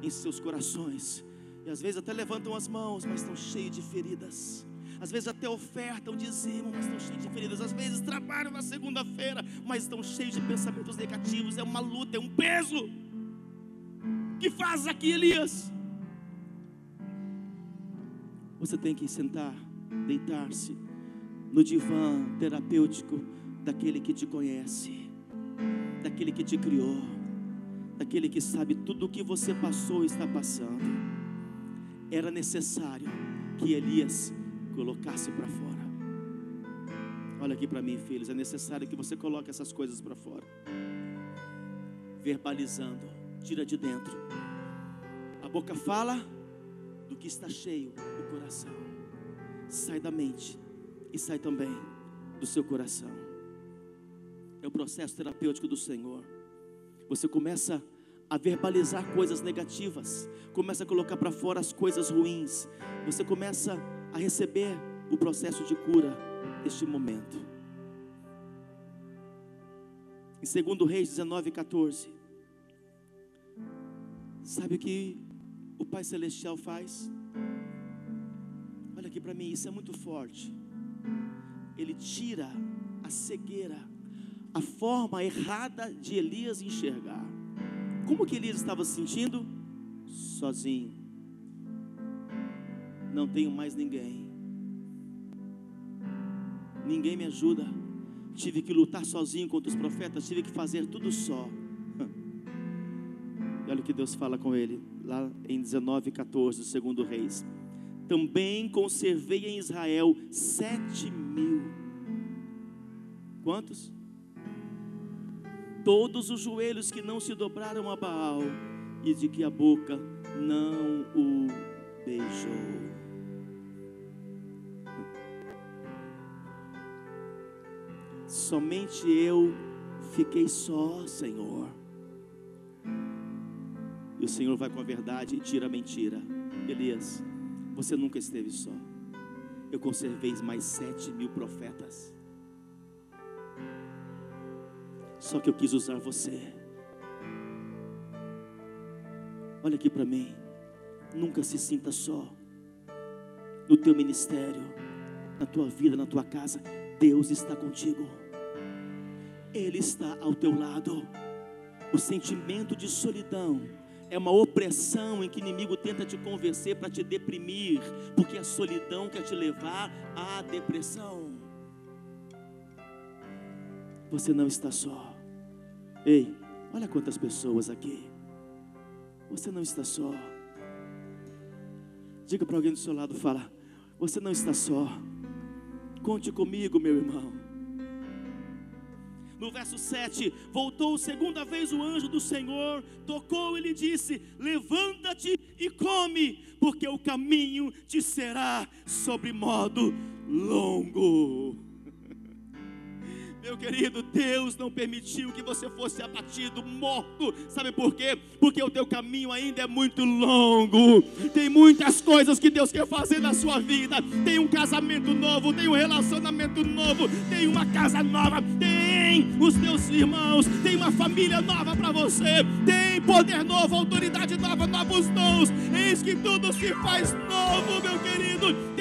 Speaker 1: em seus corações. E às vezes até levantam as mãos, mas estão cheios de feridas. Às vezes até ofertam, dizimam, mas estão cheios de feridas. Às vezes trabalham na segunda-feira, mas estão cheios de pensamentos negativos. É uma luta, é um peso. Que faz aqui, Elias? Você tem que sentar, deitar-se no divã terapêutico daquele que te conhece, daquele que te criou, daquele que sabe tudo o que você passou e está passando. Era necessário que Elias colocasse para fora. Olha aqui para mim, filhos, é necessário que você coloque essas coisas para fora. Verbalizando, tira de dentro. A boca fala do que está cheio o coração. Sai da mente e sai também do seu coração. É o processo terapêutico do Senhor. Você começa a verbalizar coisas negativas, começa a colocar para fora as coisas ruins. Você começa a receber o processo de cura neste momento. Em 2 Reis 19, 14. Sabe o que o Pai Celestial faz? Olha aqui para mim, isso é muito forte. Ele tira a cegueira, a forma errada de Elias enxergar. Como que Elias estava se sentindo? Sozinho. Não tenho mais ninguém. Ninguém me ajuda. Tive que lutar sozinho contra os profetas, tive que fazer tudo só. E olha o que Deus fala com ele, lá em 19, 14, segundo Reis. Também conservei em Israel sete mil. Quantos? Todos os joelhos que não se dobraram a Baal, e de que a boca não o beijou. Somente eu fiquei só, Senhor. E o Senhor vai com a verdade e tira a mentira. Elias, você nunca esteve só. Eu conservei mais sete mil profetas. Só que eu quis usar você. Olha aqui para mim. Nunca se sinta só. No teu ministério, na tua vida, na tua casa, Deus está contigo. Ele está ao teu lado. O sentimento de solidão é uma opressão em que o inimigo tenta te convencer para te deprimir, porque a solidão quer te levar à depressão. Você não está só. Ei, olha quantas pessoas aqui. Você não está só. Diga para alguém do seu lado, fala, você não está só. Conte comigo, meu irmão. No verso 7, voltou segunda vez o anjo do Senhor, tocou e lhe disse: Levanta-te e come, porque o caminho te será sobre modo longo. Meu querido, Deus não permitiu que você fosse abatido, morto. Sabe por quê? Porque o teu caminho ainda é muito longo. Tem muitas coisas que Deus quer fazer na sua vida. Tem um casamento novo, tem um relacionamento novo, tem uma casa nova, tem os teus irmãos, tem uma família nova para você, tem poder novo, autoridade nova, novos dons. Eis que tudo se faz novo, meu querido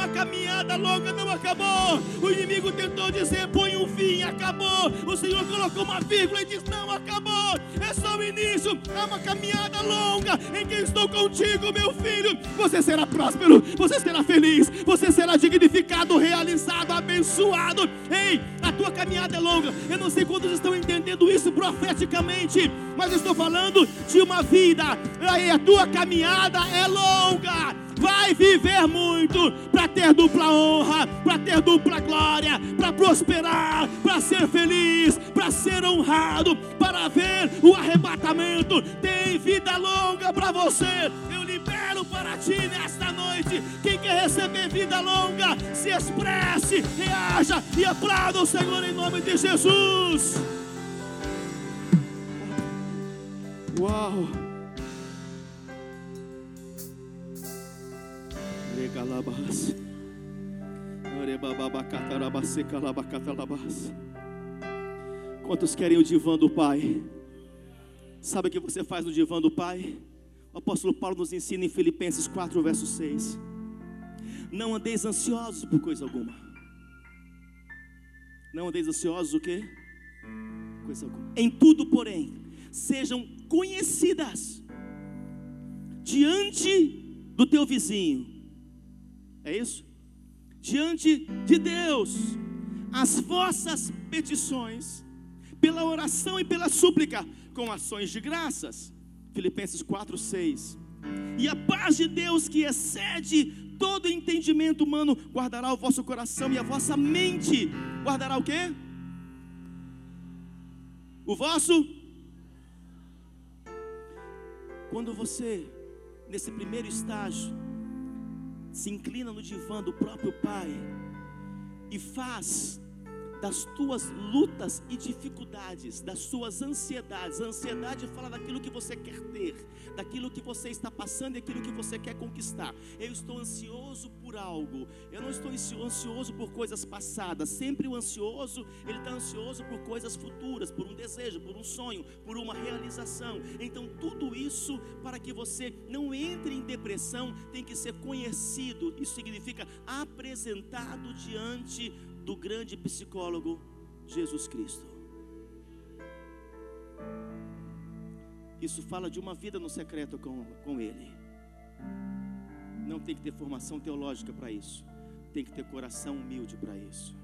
Speaker 1: uma caminhada longa não acabou. O inimigo tentou dizer: põe um fim, acabou. O Senhor colocou uma vírgula e diz: não acabou. É só o início. É uma caminhada longa em que estou contigo, meu filho. Você será próspero, você será feliz, você será dignificado, realizado, abençoado. Ei, a tua caminhada é longa. Eu não sei quantos estão entendendo isso profeticamente, mas estou falando de uma vida. Aí a tua caminhada é longa vai viver muito para ter dupla honra, para ter dupla glória, para prosperar, para ser feliz, para ser honrado, para ver o arrebatamento. Tem vida longa para você. Eu libero para ti nesta noite. Quem quer receber vida longa, se expresse, reaja e aplauda o Senhor em nome de Jesus. Uau! Regalabas. Quantos querem o divã do Pai? Sabe o que você faz no divã do Pai? O apóstolo Paulo nos ensina em Filipenses 4, verso 6. Não andeis ansiosos por coisa alguma. Não andeis ansiosos o quê? Coisa alguma. Em tudo, porém, sejam conhecidas diante do teu vizinho. É isso? Diante de Deus, as vossas petições, pela oração e pela súplica, com ações de graças. Filipenses 4, 6. E a paz de Deus que excede todo entendimento humano guardará o vosso coração e a vossa mente guardará o quê? O vosso Quando você nesse primeiro estágio se inclina no divã do próprio Pai e faz das tuas lutas e dificuldades, das suas ansiedades. A ansiedade fala daquilo que você quer ter, daquilo que você está passando e aquilo que você quer conquistar. Eu estou ansioso por algo. Eu não estou ansioso por coisas passadas. Sempre o ansioso, ele está ansioso por coisas futuras, por um desejo, por um sonho, por uma realização. Então, tudo isso para que você não entre em depressão tem que ser conhecido. Isso significa apresentado diante do grande psicólogo Jesus Cristo. Isso fala de uma vida no secreto com, com Ele. Não tem que ter formação teológica para isso. Tem que ter coração humilde para isso.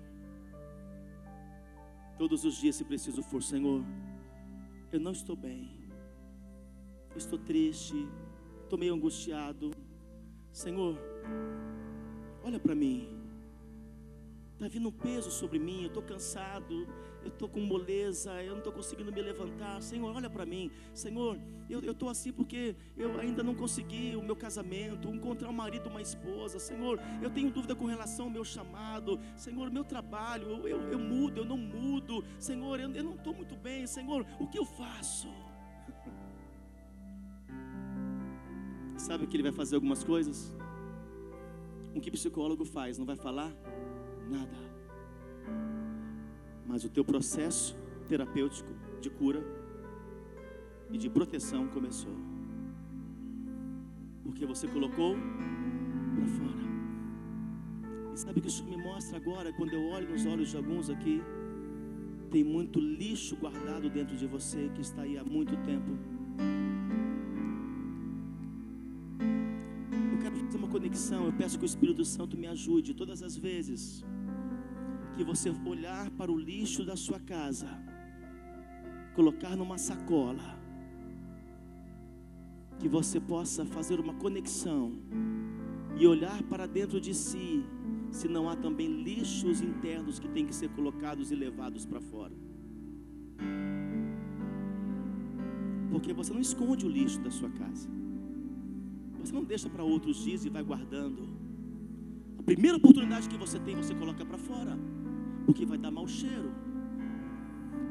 Speaker 1: Todos os dias, se preciso for, Senhor, eu não estou bem. Estou triste. Estou meio angustiado. Senhor, olha para mim. Está vindo um peso sobre mim, eu estou cansado, eu estou com moleza, eu não estou conseguindo me levantar. Senhor, olha para mim. Senhor, eu estou assim porque eu ainda não consegui o meu casamento, encontrar um marido, uma esposa. Senhor, eu tenho dúvida com relação ao meu chamado. Senhor, meu trabalho, eu, eu, eu mudo, eu não mudo. Senhor, eu, eu não estou muito bem. Senhor, o que eu faço? Sabe que ele vai fazer algumas coisas? O que psicólogo faz? Não vai falar? Nada. Mas o teu processo terapêutico de cura e de proteção começou. Porque você colocou para fora. E sabe o que isso me mostra agora, quando eu olho nos olhos de alguns aqui, tem muito lixo guardado dentro de você que está aí há muito tempo. Eu quero fazer uma conexão. Eu peço que o Espírito Santo me ajude todas as vezes que você olhar para o lixo da sua casa, colocar numa sacola, que você possa fazer uma conexão e olhar para dentro de si, se não há também lixos internos que têm que ser colocados e levados para fora. Porque você não esconde o lixo da sua casa. Você não deixa para outros dias e vai guardando. A primeira oportunidade que você tem, você coloca para fora porque vai dar mau cheiro.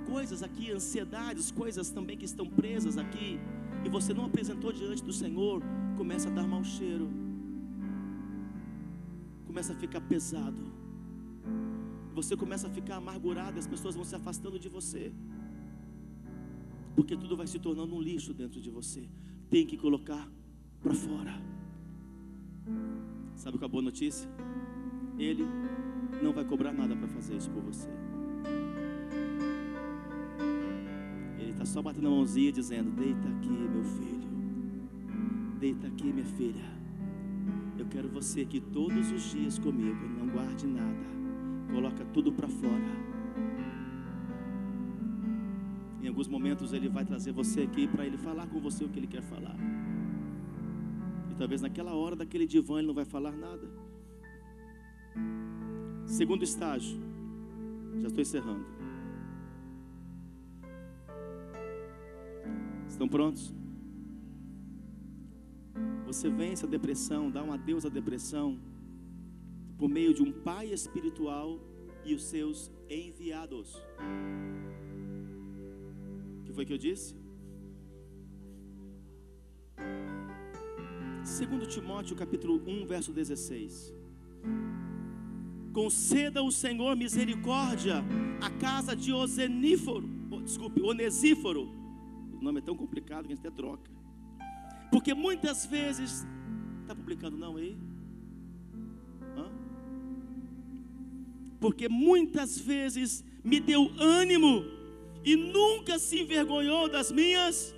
Speaker 1: Coisas aqui, ansiedades, coisas também que estão presas aqui, e você não apresentou diante do Senhor, começa a dar mau cheiro, começa a ficar pesado, você começa a ficar amargurado, as pessoas vão se afastando de você, porque tudo vai se tornando um lixo dentro de você, tem que colocar para fora. Sabe qual é a boa notícia? Ele não vai cobrar nada para fazer isso por você. Ele está só batendo a mãozinha dizendo: Deita aqui, meu filho. Deita aqui, minha filha. Eu quero você aqui todos os dias comigo. Não guarde nada. Coloca tudo para fora. Em alguns momentos ele vai trazer você aqui para ele falar com você o que ele quer falar. E talvez naquela hora daquele divã ele não vai falar nada. Segundo estágio, já estou encerrando. Estão prontos? Você vence a depressão, dá um adeus à depressão, por meio de um pai espiritual e os seus enviados. O que foi que eu disse? Segundo Timóteo capítulo 1, verso 16. Conceda o Senhor misericórdia à casa de Oseníforo oh, desculpe, Onesíforo, o nome é tão complicado que a gente até troca. Porque muitas vezes, está publicando não aí? Hã? Porque muitas vezes me deu ânimo e nunca se envergonhou das minhas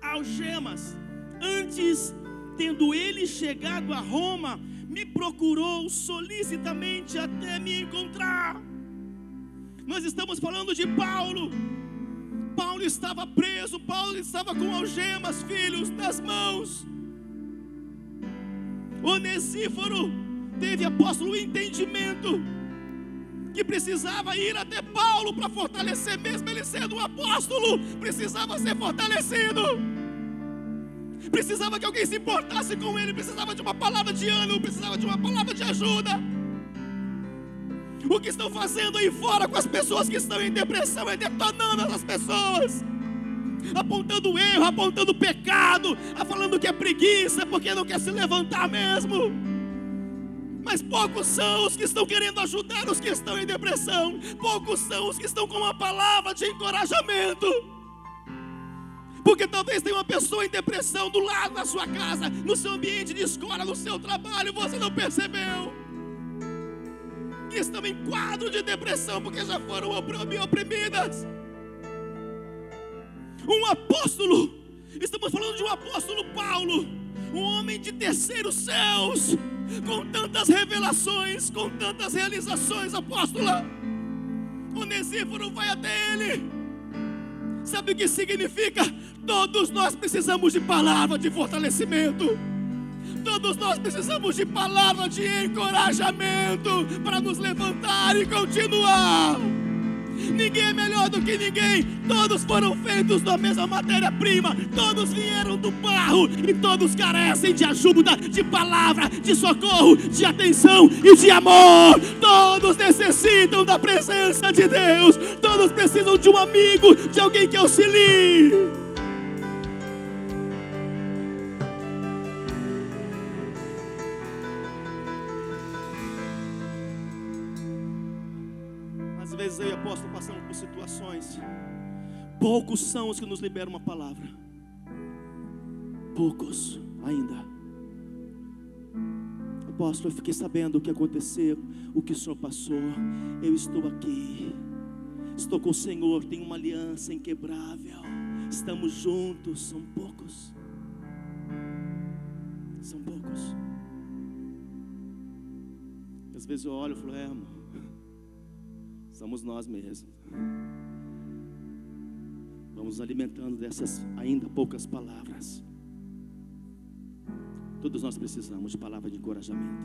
Speaker 1: algemas. Antes, tendo ele chegado a Roma, me procurou solicitamente até me encontrar. Nós estamos falando de Paulo. Paulo estava preso, Paulo estava com algemas, filhos, nas mãos. Onesíforo teve apóstolo entendimento que precisava ir até Paulo para fortalecer, mesmo ele sendo um apóstolo, precisava ser fortalecido. Precisava que alguém se importasse com ele, precisava de uma palavra de ânimo, precisava de uma palavra de ajuda. O que estão fazendo aí fora com as pessoas que estão em depressão é detonando essas pessoas, apontando erro, apontando pecado, falando que é preguiça porque não quer se levantar mesmo. Mas poucos são os que estão querendo ajudar os que estão em depressão, poucos são os que estão com uma palavra de encorajamento. Porque talvez tenha uma pessoa em depressão do lado da sua casa, no seu ambiente de escola, no seu trabalho, você não percebeu. Que estão em quadro de depressão porque já foram oprimidas. Um apóstolo, estamos falando de um apóstolo Paulo, um homem de terceiros céus, com tantas revelações, com tantas realizações, apóstola. Onesíforo vai até ele Sabe o que significa? Todos nós precisamos de palavra de fortalecimento. Todos nós precisamos de palavra de encorajamento para nos levantar e continuar. Ninguém é melhor do que ninguém. Todos foram feitos da mesma matéria-prima. Todos vieram do barro e todos carecem de ajuda, de palavra, de socorro, de atenção e de amor. Todos necessitam da presença de Deus. Todos precisam de um amigo, de alguém que auxilie. Poucos são os que nos liberam uma palavra. Poucos ainda. Apóstolo, eu fiquei sabendo o que aconteceu, o que o Senhor passou. Eu estou aqui. Estou com o Senhor, tenho uma aliança inquebrável. Estamos juntos, são poucos. São poucos. Às vezes eu olho e falo, é, amor, *laughs* somos nós mesmos. Vamos alimentando dessas ainda poucas palavras. Todos nós precisamos de palavra de encorajamento.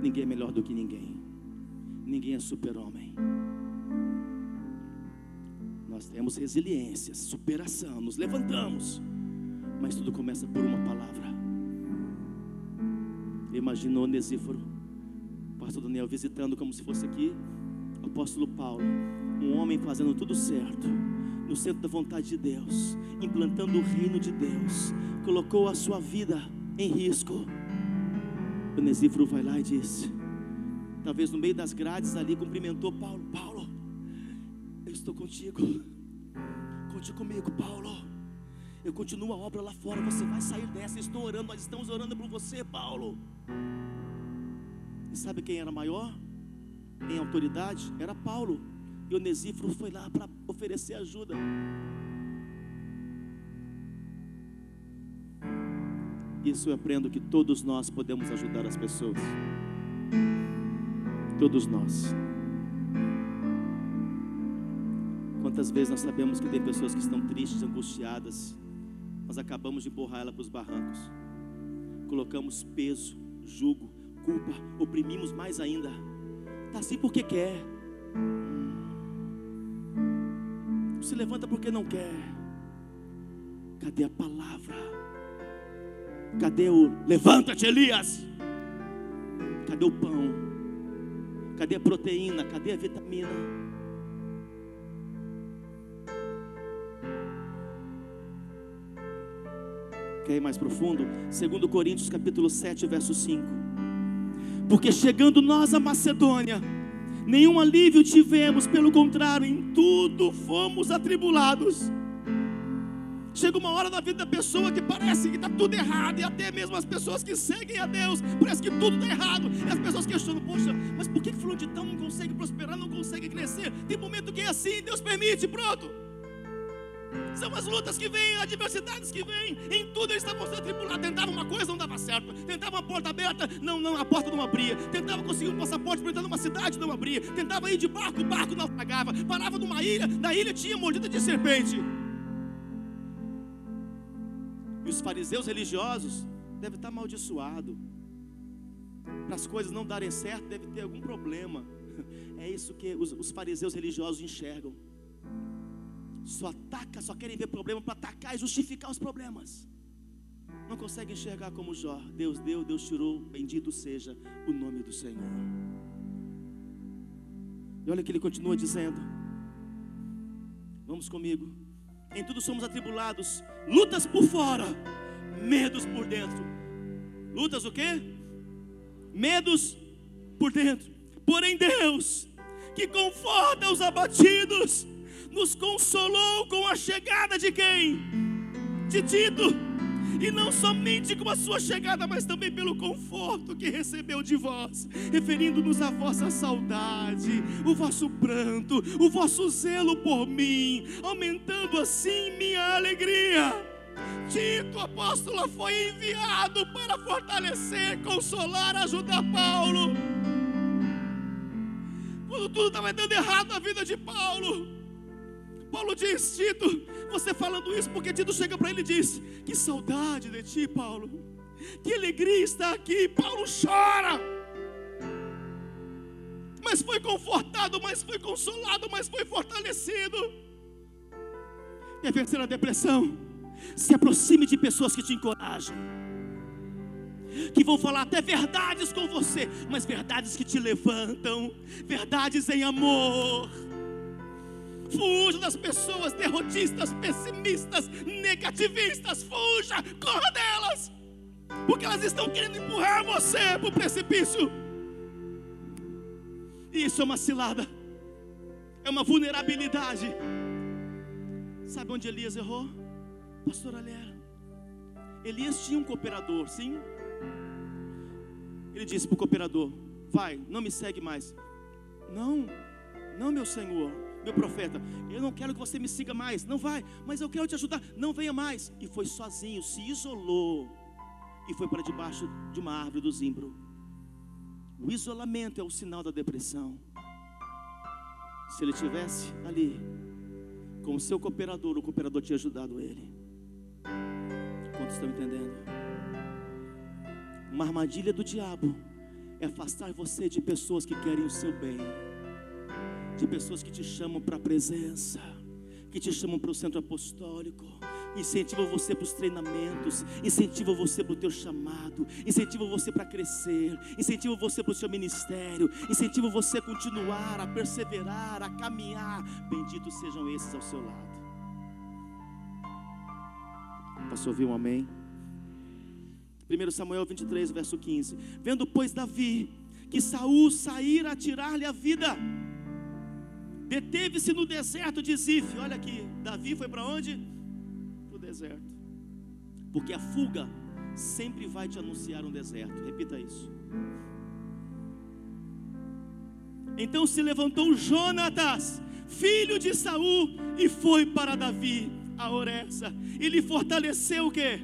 Speaker 1: Ninguém é melhor do que ninguém. Ninguém é super-homem. Nós temos resiliência, superação, nos levantamos. Mas tudo começa por uma palavra. Imaginou Onesíforo, pastor Daniel visitando como se fosse aqui apóstolo Paulo, um homem fazendo tudo certo, no centro da vontade de Deus, implantando o reino de Deus, colocou a sua vida em risco. O Nesíforo vai lá e disse: talvez no meio das grades ali, cumprimentou Paulo: Paulo, eu estou contigo, conte comigo, Paulo. Eu continuo a obra lá fora, você vai sair dessa. Estou orando, nós estamos orando por você, Paulo. E sabe quem era maior? em autoridade era Paulo. E Onesíforo foi lá para oferecer ajuda. Isso eu aprendo que todos nós podemos ajudar as pessoas. Todos nós. Quantas vezes nós sabemos que tem pessoas que estão tristes, angustiadas, nós acabamos de empurrar ela para os barrancos. Colocamos peso, jugo, culpa, oprimimos mais ainda. Está assim porque quer. Se levanta porque não quer. Cadê a palavra? Cadê o levanta-te, Elias? Cadê o pão? Cadê a proteína? Cadê a vitamina? Quer ir mais profundo? Segundo Coríntios capítulo 7, verso 5. Porque chegando nós a Macedônia, nenhum alívio tivemos, pelo contrário, em tudo fomos atribulados. Chega uma hora na vida da pessoa que parece que está tudo errado, e até mesmo as pessoas que seguem a Deus, parece que tudo está errado. E as pessoas questionam: Poxa, mas por que fulano de tal não consegue prosperar, não consegue crescer? Tem momento que é assim, Deus permite, pronto. São as lutas que vêm, as adversidades que vêm. Em tudo eles estavam sendo atribulados. Tentava uma coisa, não dava certo. Tentava uma porta aberta, não, não, a porta não abria. Tentava conseguir um passaporte para entrar numa cidade, não abria. Tentava ir de barco, o barco não apagava. Parava numa ilha, na ilha tinha mordida de serpente. E os fariseus religiosos devem estar amaldiçoados. Para as coisas não darem certo, deve ter algum problema. *laughs* É isso que os, os fariseus religiosos enxergam. Só ataca, só querem ver problema para atacar e justificar os problemas. Não consegue enxergar como Jó. Deus deu, Deus tirou. Bendito seja o nome do Senhor. E olha que ele continua dizendo. Vamos comigo. Em tudo somos atribulados, lutas por fora, medos por dentro. Lutas o quê? Medos por dentro. Porém Deus, que conforta os abatidos, nos consolou com a chegada de quem? De Tito. E não somente com a sua chegada, mas também pelo conforto que recebeu de vós, referindo-nos à vossa saudade, o vosso pranto, o vosso zelo por mim, aumentando assim minha alegria. Tito, apóstolo, foi enviado para fortalecer, consolar, ajudar Paulo. Quando tudo estava dando errado na vida de Paulo, Paulo diz, Tito, você falando isso porque Tito chega para ele e diz: Que saudade de ti, Paulo, que alegria estar aqui. Paulo chora, mas foi confortado, mas foi consolado, mas foi fortalecido. Quer vencer a depressão? Se aproxime de pessoas que te encorajam que vão falar até verdades com você, mas verdades que te levantam, verdades em amor. Fuja das pessoas derrotistas, pessimistas, negativistas. Fuja, corra delas. Porque elas estão querendo empurrar você para o precipício. E isso é uma cilada. É uma vulnerabilidade. Sabe onde Elias errou? Pastor Alera. Elias tinha um cooperador, sim. Ele disse para o cooperador: Vai, não me segue mais. Não, não, meu senhor meu profeta, eu não quero que você me siga mais, não vai, mas eu quero te ajudar, não venha mais. E foi sozinho, se isolou e foi para debaixo de uma árvore do zimbro. O isolamento é o sinal da depressão. Se ele tivesse ali com o seu cooperador, o cooperador tinha ajudado ele. Quantos estão entendendo? Uma armadilha do diabo é afastar você de pessoas que querem o seu bem pessoas que te chamam para a presença, que te chamam para o centro apostólico, incentiva você para os treinamentos, incentiva você para o teu chamado, incentiva você para crescer, incentiva você para o seu ministério, incentiva você a continuar, a perseverar, a caminhar. Benditos sejam esses ao seu lado. Posso ouvir um amém? 1 Samuel 23, verso 15. Vendo, pois, Davi que Saul saíra a tirar-lhe a vida, Deteve-se no deserto de Zif. Olha aqui, Davi foi para onde? Para o deserto. Porque a fuga sempre vai te anunciar um deserto. Repita isso. Então se levantou Jonatas, filho de Saul, e foi para Davi, a Oressa. E lhe fortaleceu o que?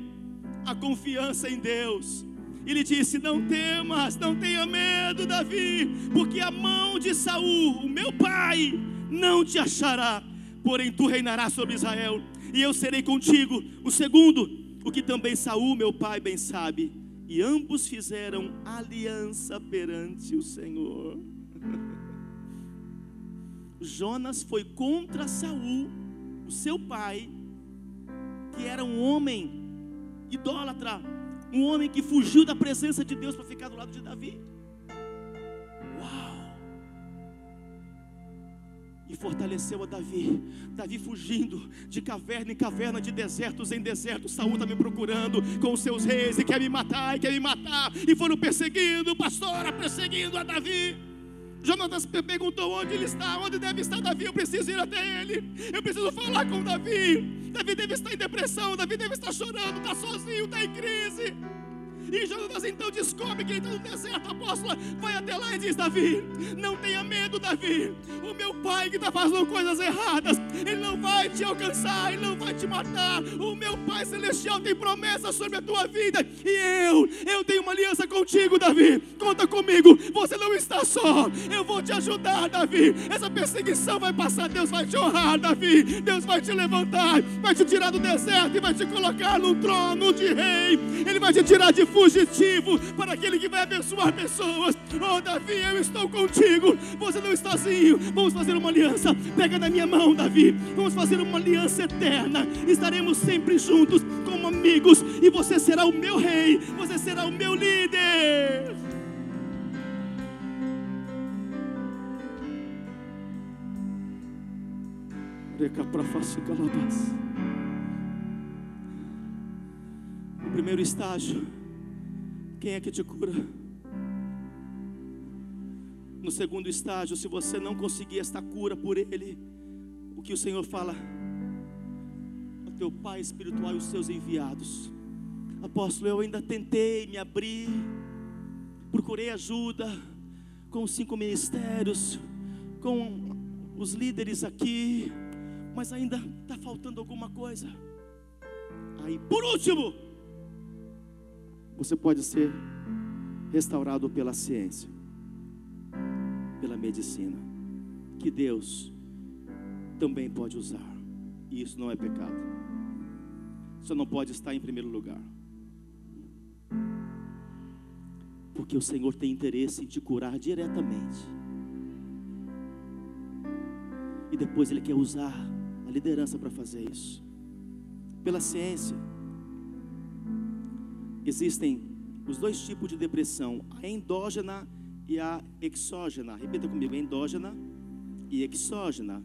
Speaker 1: A confiança em Deus. Ele disse: Não temas, não tenha medo, Davi, porque a mão de Saul, o meu pai, não te achará, porém tu reinarás sobre Israel, e eu serei contigo. O segundo, o que também Saul, meu pai, bem sabe, e ambos fizeram aliança perante o Senhor. *laughs* Jonas foi contra Saul, o seu pai, que era um homem idólatra, um homem que fugiu da presença de Deus para ficar do lado de Davi. E fortaleceu a Davi. Davi fugindo de caverna em caverna, de desertos em desertos. Saúl está me procurando com os seus reis e quer me matar, e quer me matar. E foram perseguindo, pastora, perseguindo a Davi. Jonatas perguntou onde ele está, onde deve estar Davi. Eu preciso ir até ele. Eu preciso falar com Davi. Davi deve estar em depressão, Davi deve estar chorando, está sozinho, está em crise. E Jonas então descobre que ele está no deserto. apóstolo vai até lá e diz: Davi, não tenha medo, Davi. O meu pai que está fazendo coisas erradas, ele não vai te alcançar, ele não vai te matar. O meu pai celestial tem promessas sobre a tua vida. E eu, eu tenho uma aliança contigo, Davi. Conta comigo, você não está só. Eu vou te ajudar, Davi. Essa perseguição vai passar, Deus vai te honrar, Davi. Deus vai te levantar, vai te tirar do deserto e vai te colocar no trono de rei. Ele vai te tirar de fuga fugitivo para aquele que vai abençoar pessoas. Oh, Davi, eu estou contigo. Você não está sozinho. Vamos fazer uma aliança. Pega na minha mão, Davi. Vamos fazer uma aliança eterna. Estaremos sempre juntos como amigos. E você será o meu rei. Você será o meu líder. O primeiro estágio quem é que te cura? No segundo estágio, se você não conseguir esta cura por Ele, o que o Senhor fala? O teu Pai espiritual e os seus enviados. Apóstolo, eu ainda tentei me abrir, procurei ajuda com os cinco ministérios, com os líderes aqui, mas ainda está faltando alguma coisa. Aí, por último, você pode ser restaurado pela ciência, pela medicina, que Deus também pode usar. E isso não é pecado. Só não pode estar em primeiro lugar. Porque o Senhor tem interesse em te curar diretamente. E depois Ele quer usar a liderança para fazer isso. Pela ciência existem os dois tipos de depressão, a endógena e a exógena. Repita comigo, endógena e exógena.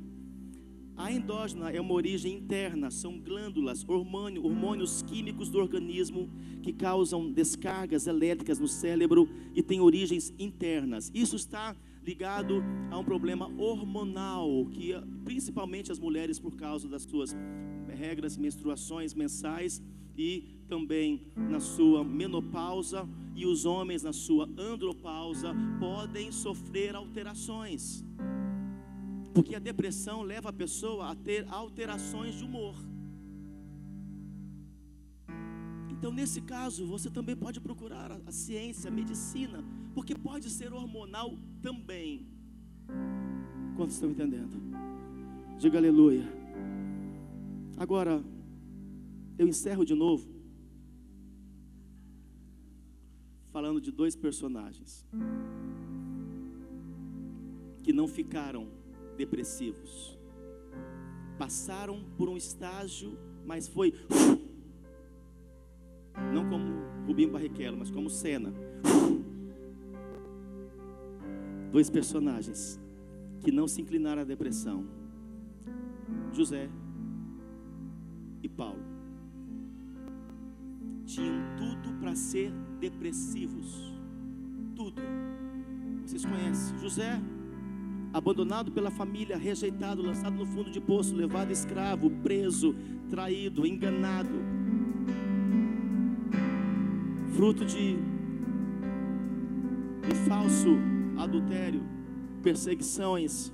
Speaker 1: A endógena é uma origem interna, são glândulas, hormônio, hormônios químicos do organismo que causam descargas elétricas no cérebro e tem origens internas. Isso está ligado a um problema hormonal que principalmente as mulheres por causa das suas regras menstruações mensais e também na sua menopausa e os homens na sua andropausa podem sofrer alterações. Porque a depressão leva a pessoa a ter alterações de humor. Então, nesse caso, você também pode procurar a, ciência, a medicina, porque pode ser hormonal também. Quantos estão entendendo? Diga aleluia. Agora, eu encerro de novo falando de dois personagens que não ficaram depressivos, passaram por um estágio, mas foi não como Rubinho Barrichello, mas como Cena. Dois personagens que não se inclinaram à depressão: José e Paulo tinham tudo para ser depressivos. Tudo. Vocês conhecem José, abandonado pela família, rejeitado, lançado no fundo de poço, levado escravo, preso, traído, enganado. Fruto de um falso adultério, perseguições.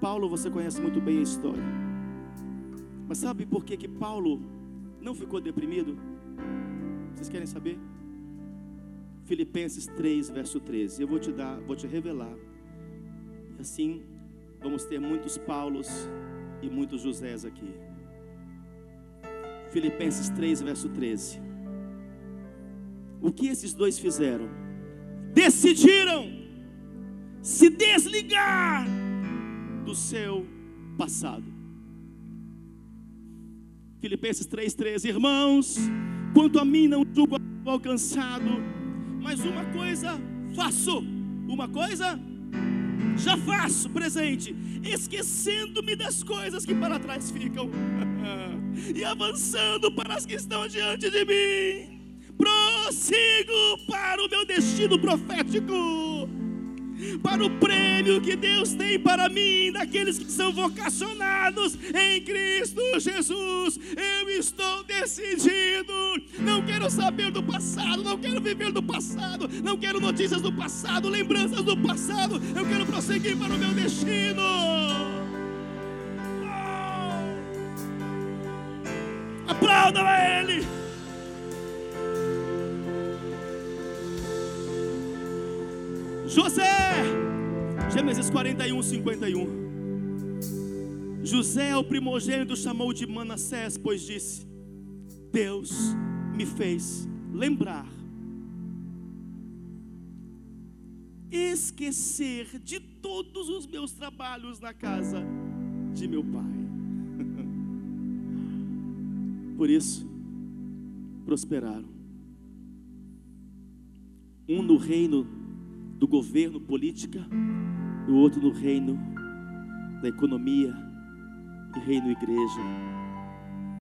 Speaker 1: Paulo, você conhece muito bem a história. Mas sabe por que que Paulo não ficou deprimido? Vocês querem saber? Filipenses 3, verso 13. Eu vou te dar, vou te revelar. E assim vamos ter muitos Paulos e muitos Josés aqui. Filipenses 3, verso 13. O que esses dois fizeram? Decidiram se desligar do seu passado. Filipenses 3,13, irmãos, Quanto a mim, não julgo alcançado, mas uma coisa faço, uma coisa já faço, presente, esquecendo-me das coisas que para trás ficam *laughs* e avançando para as que estão diante de mim, prossigo para o meu destino profético. Para o prêmio que Deus tem para mim, daqueles que são vocacionados em Cristo Jesus. Eu estou decidido. Não quero saber do passado, não quero viver do passado, não quero notícias do passado, lembranças do passado. Eu quero prosseguir para o meu destino. Oh! Aplaudam a Ele. José, Gênesis 41, 51. José, o primogênito, chamou de Manassés, pois disse: Deus me fez lembrar, esquecer de todos os meus trabalhos na casa de meu pai. *laughs* Por isso, prosperaram. Um no reino do governo, política, e o outro no reino da economia e reino igreja.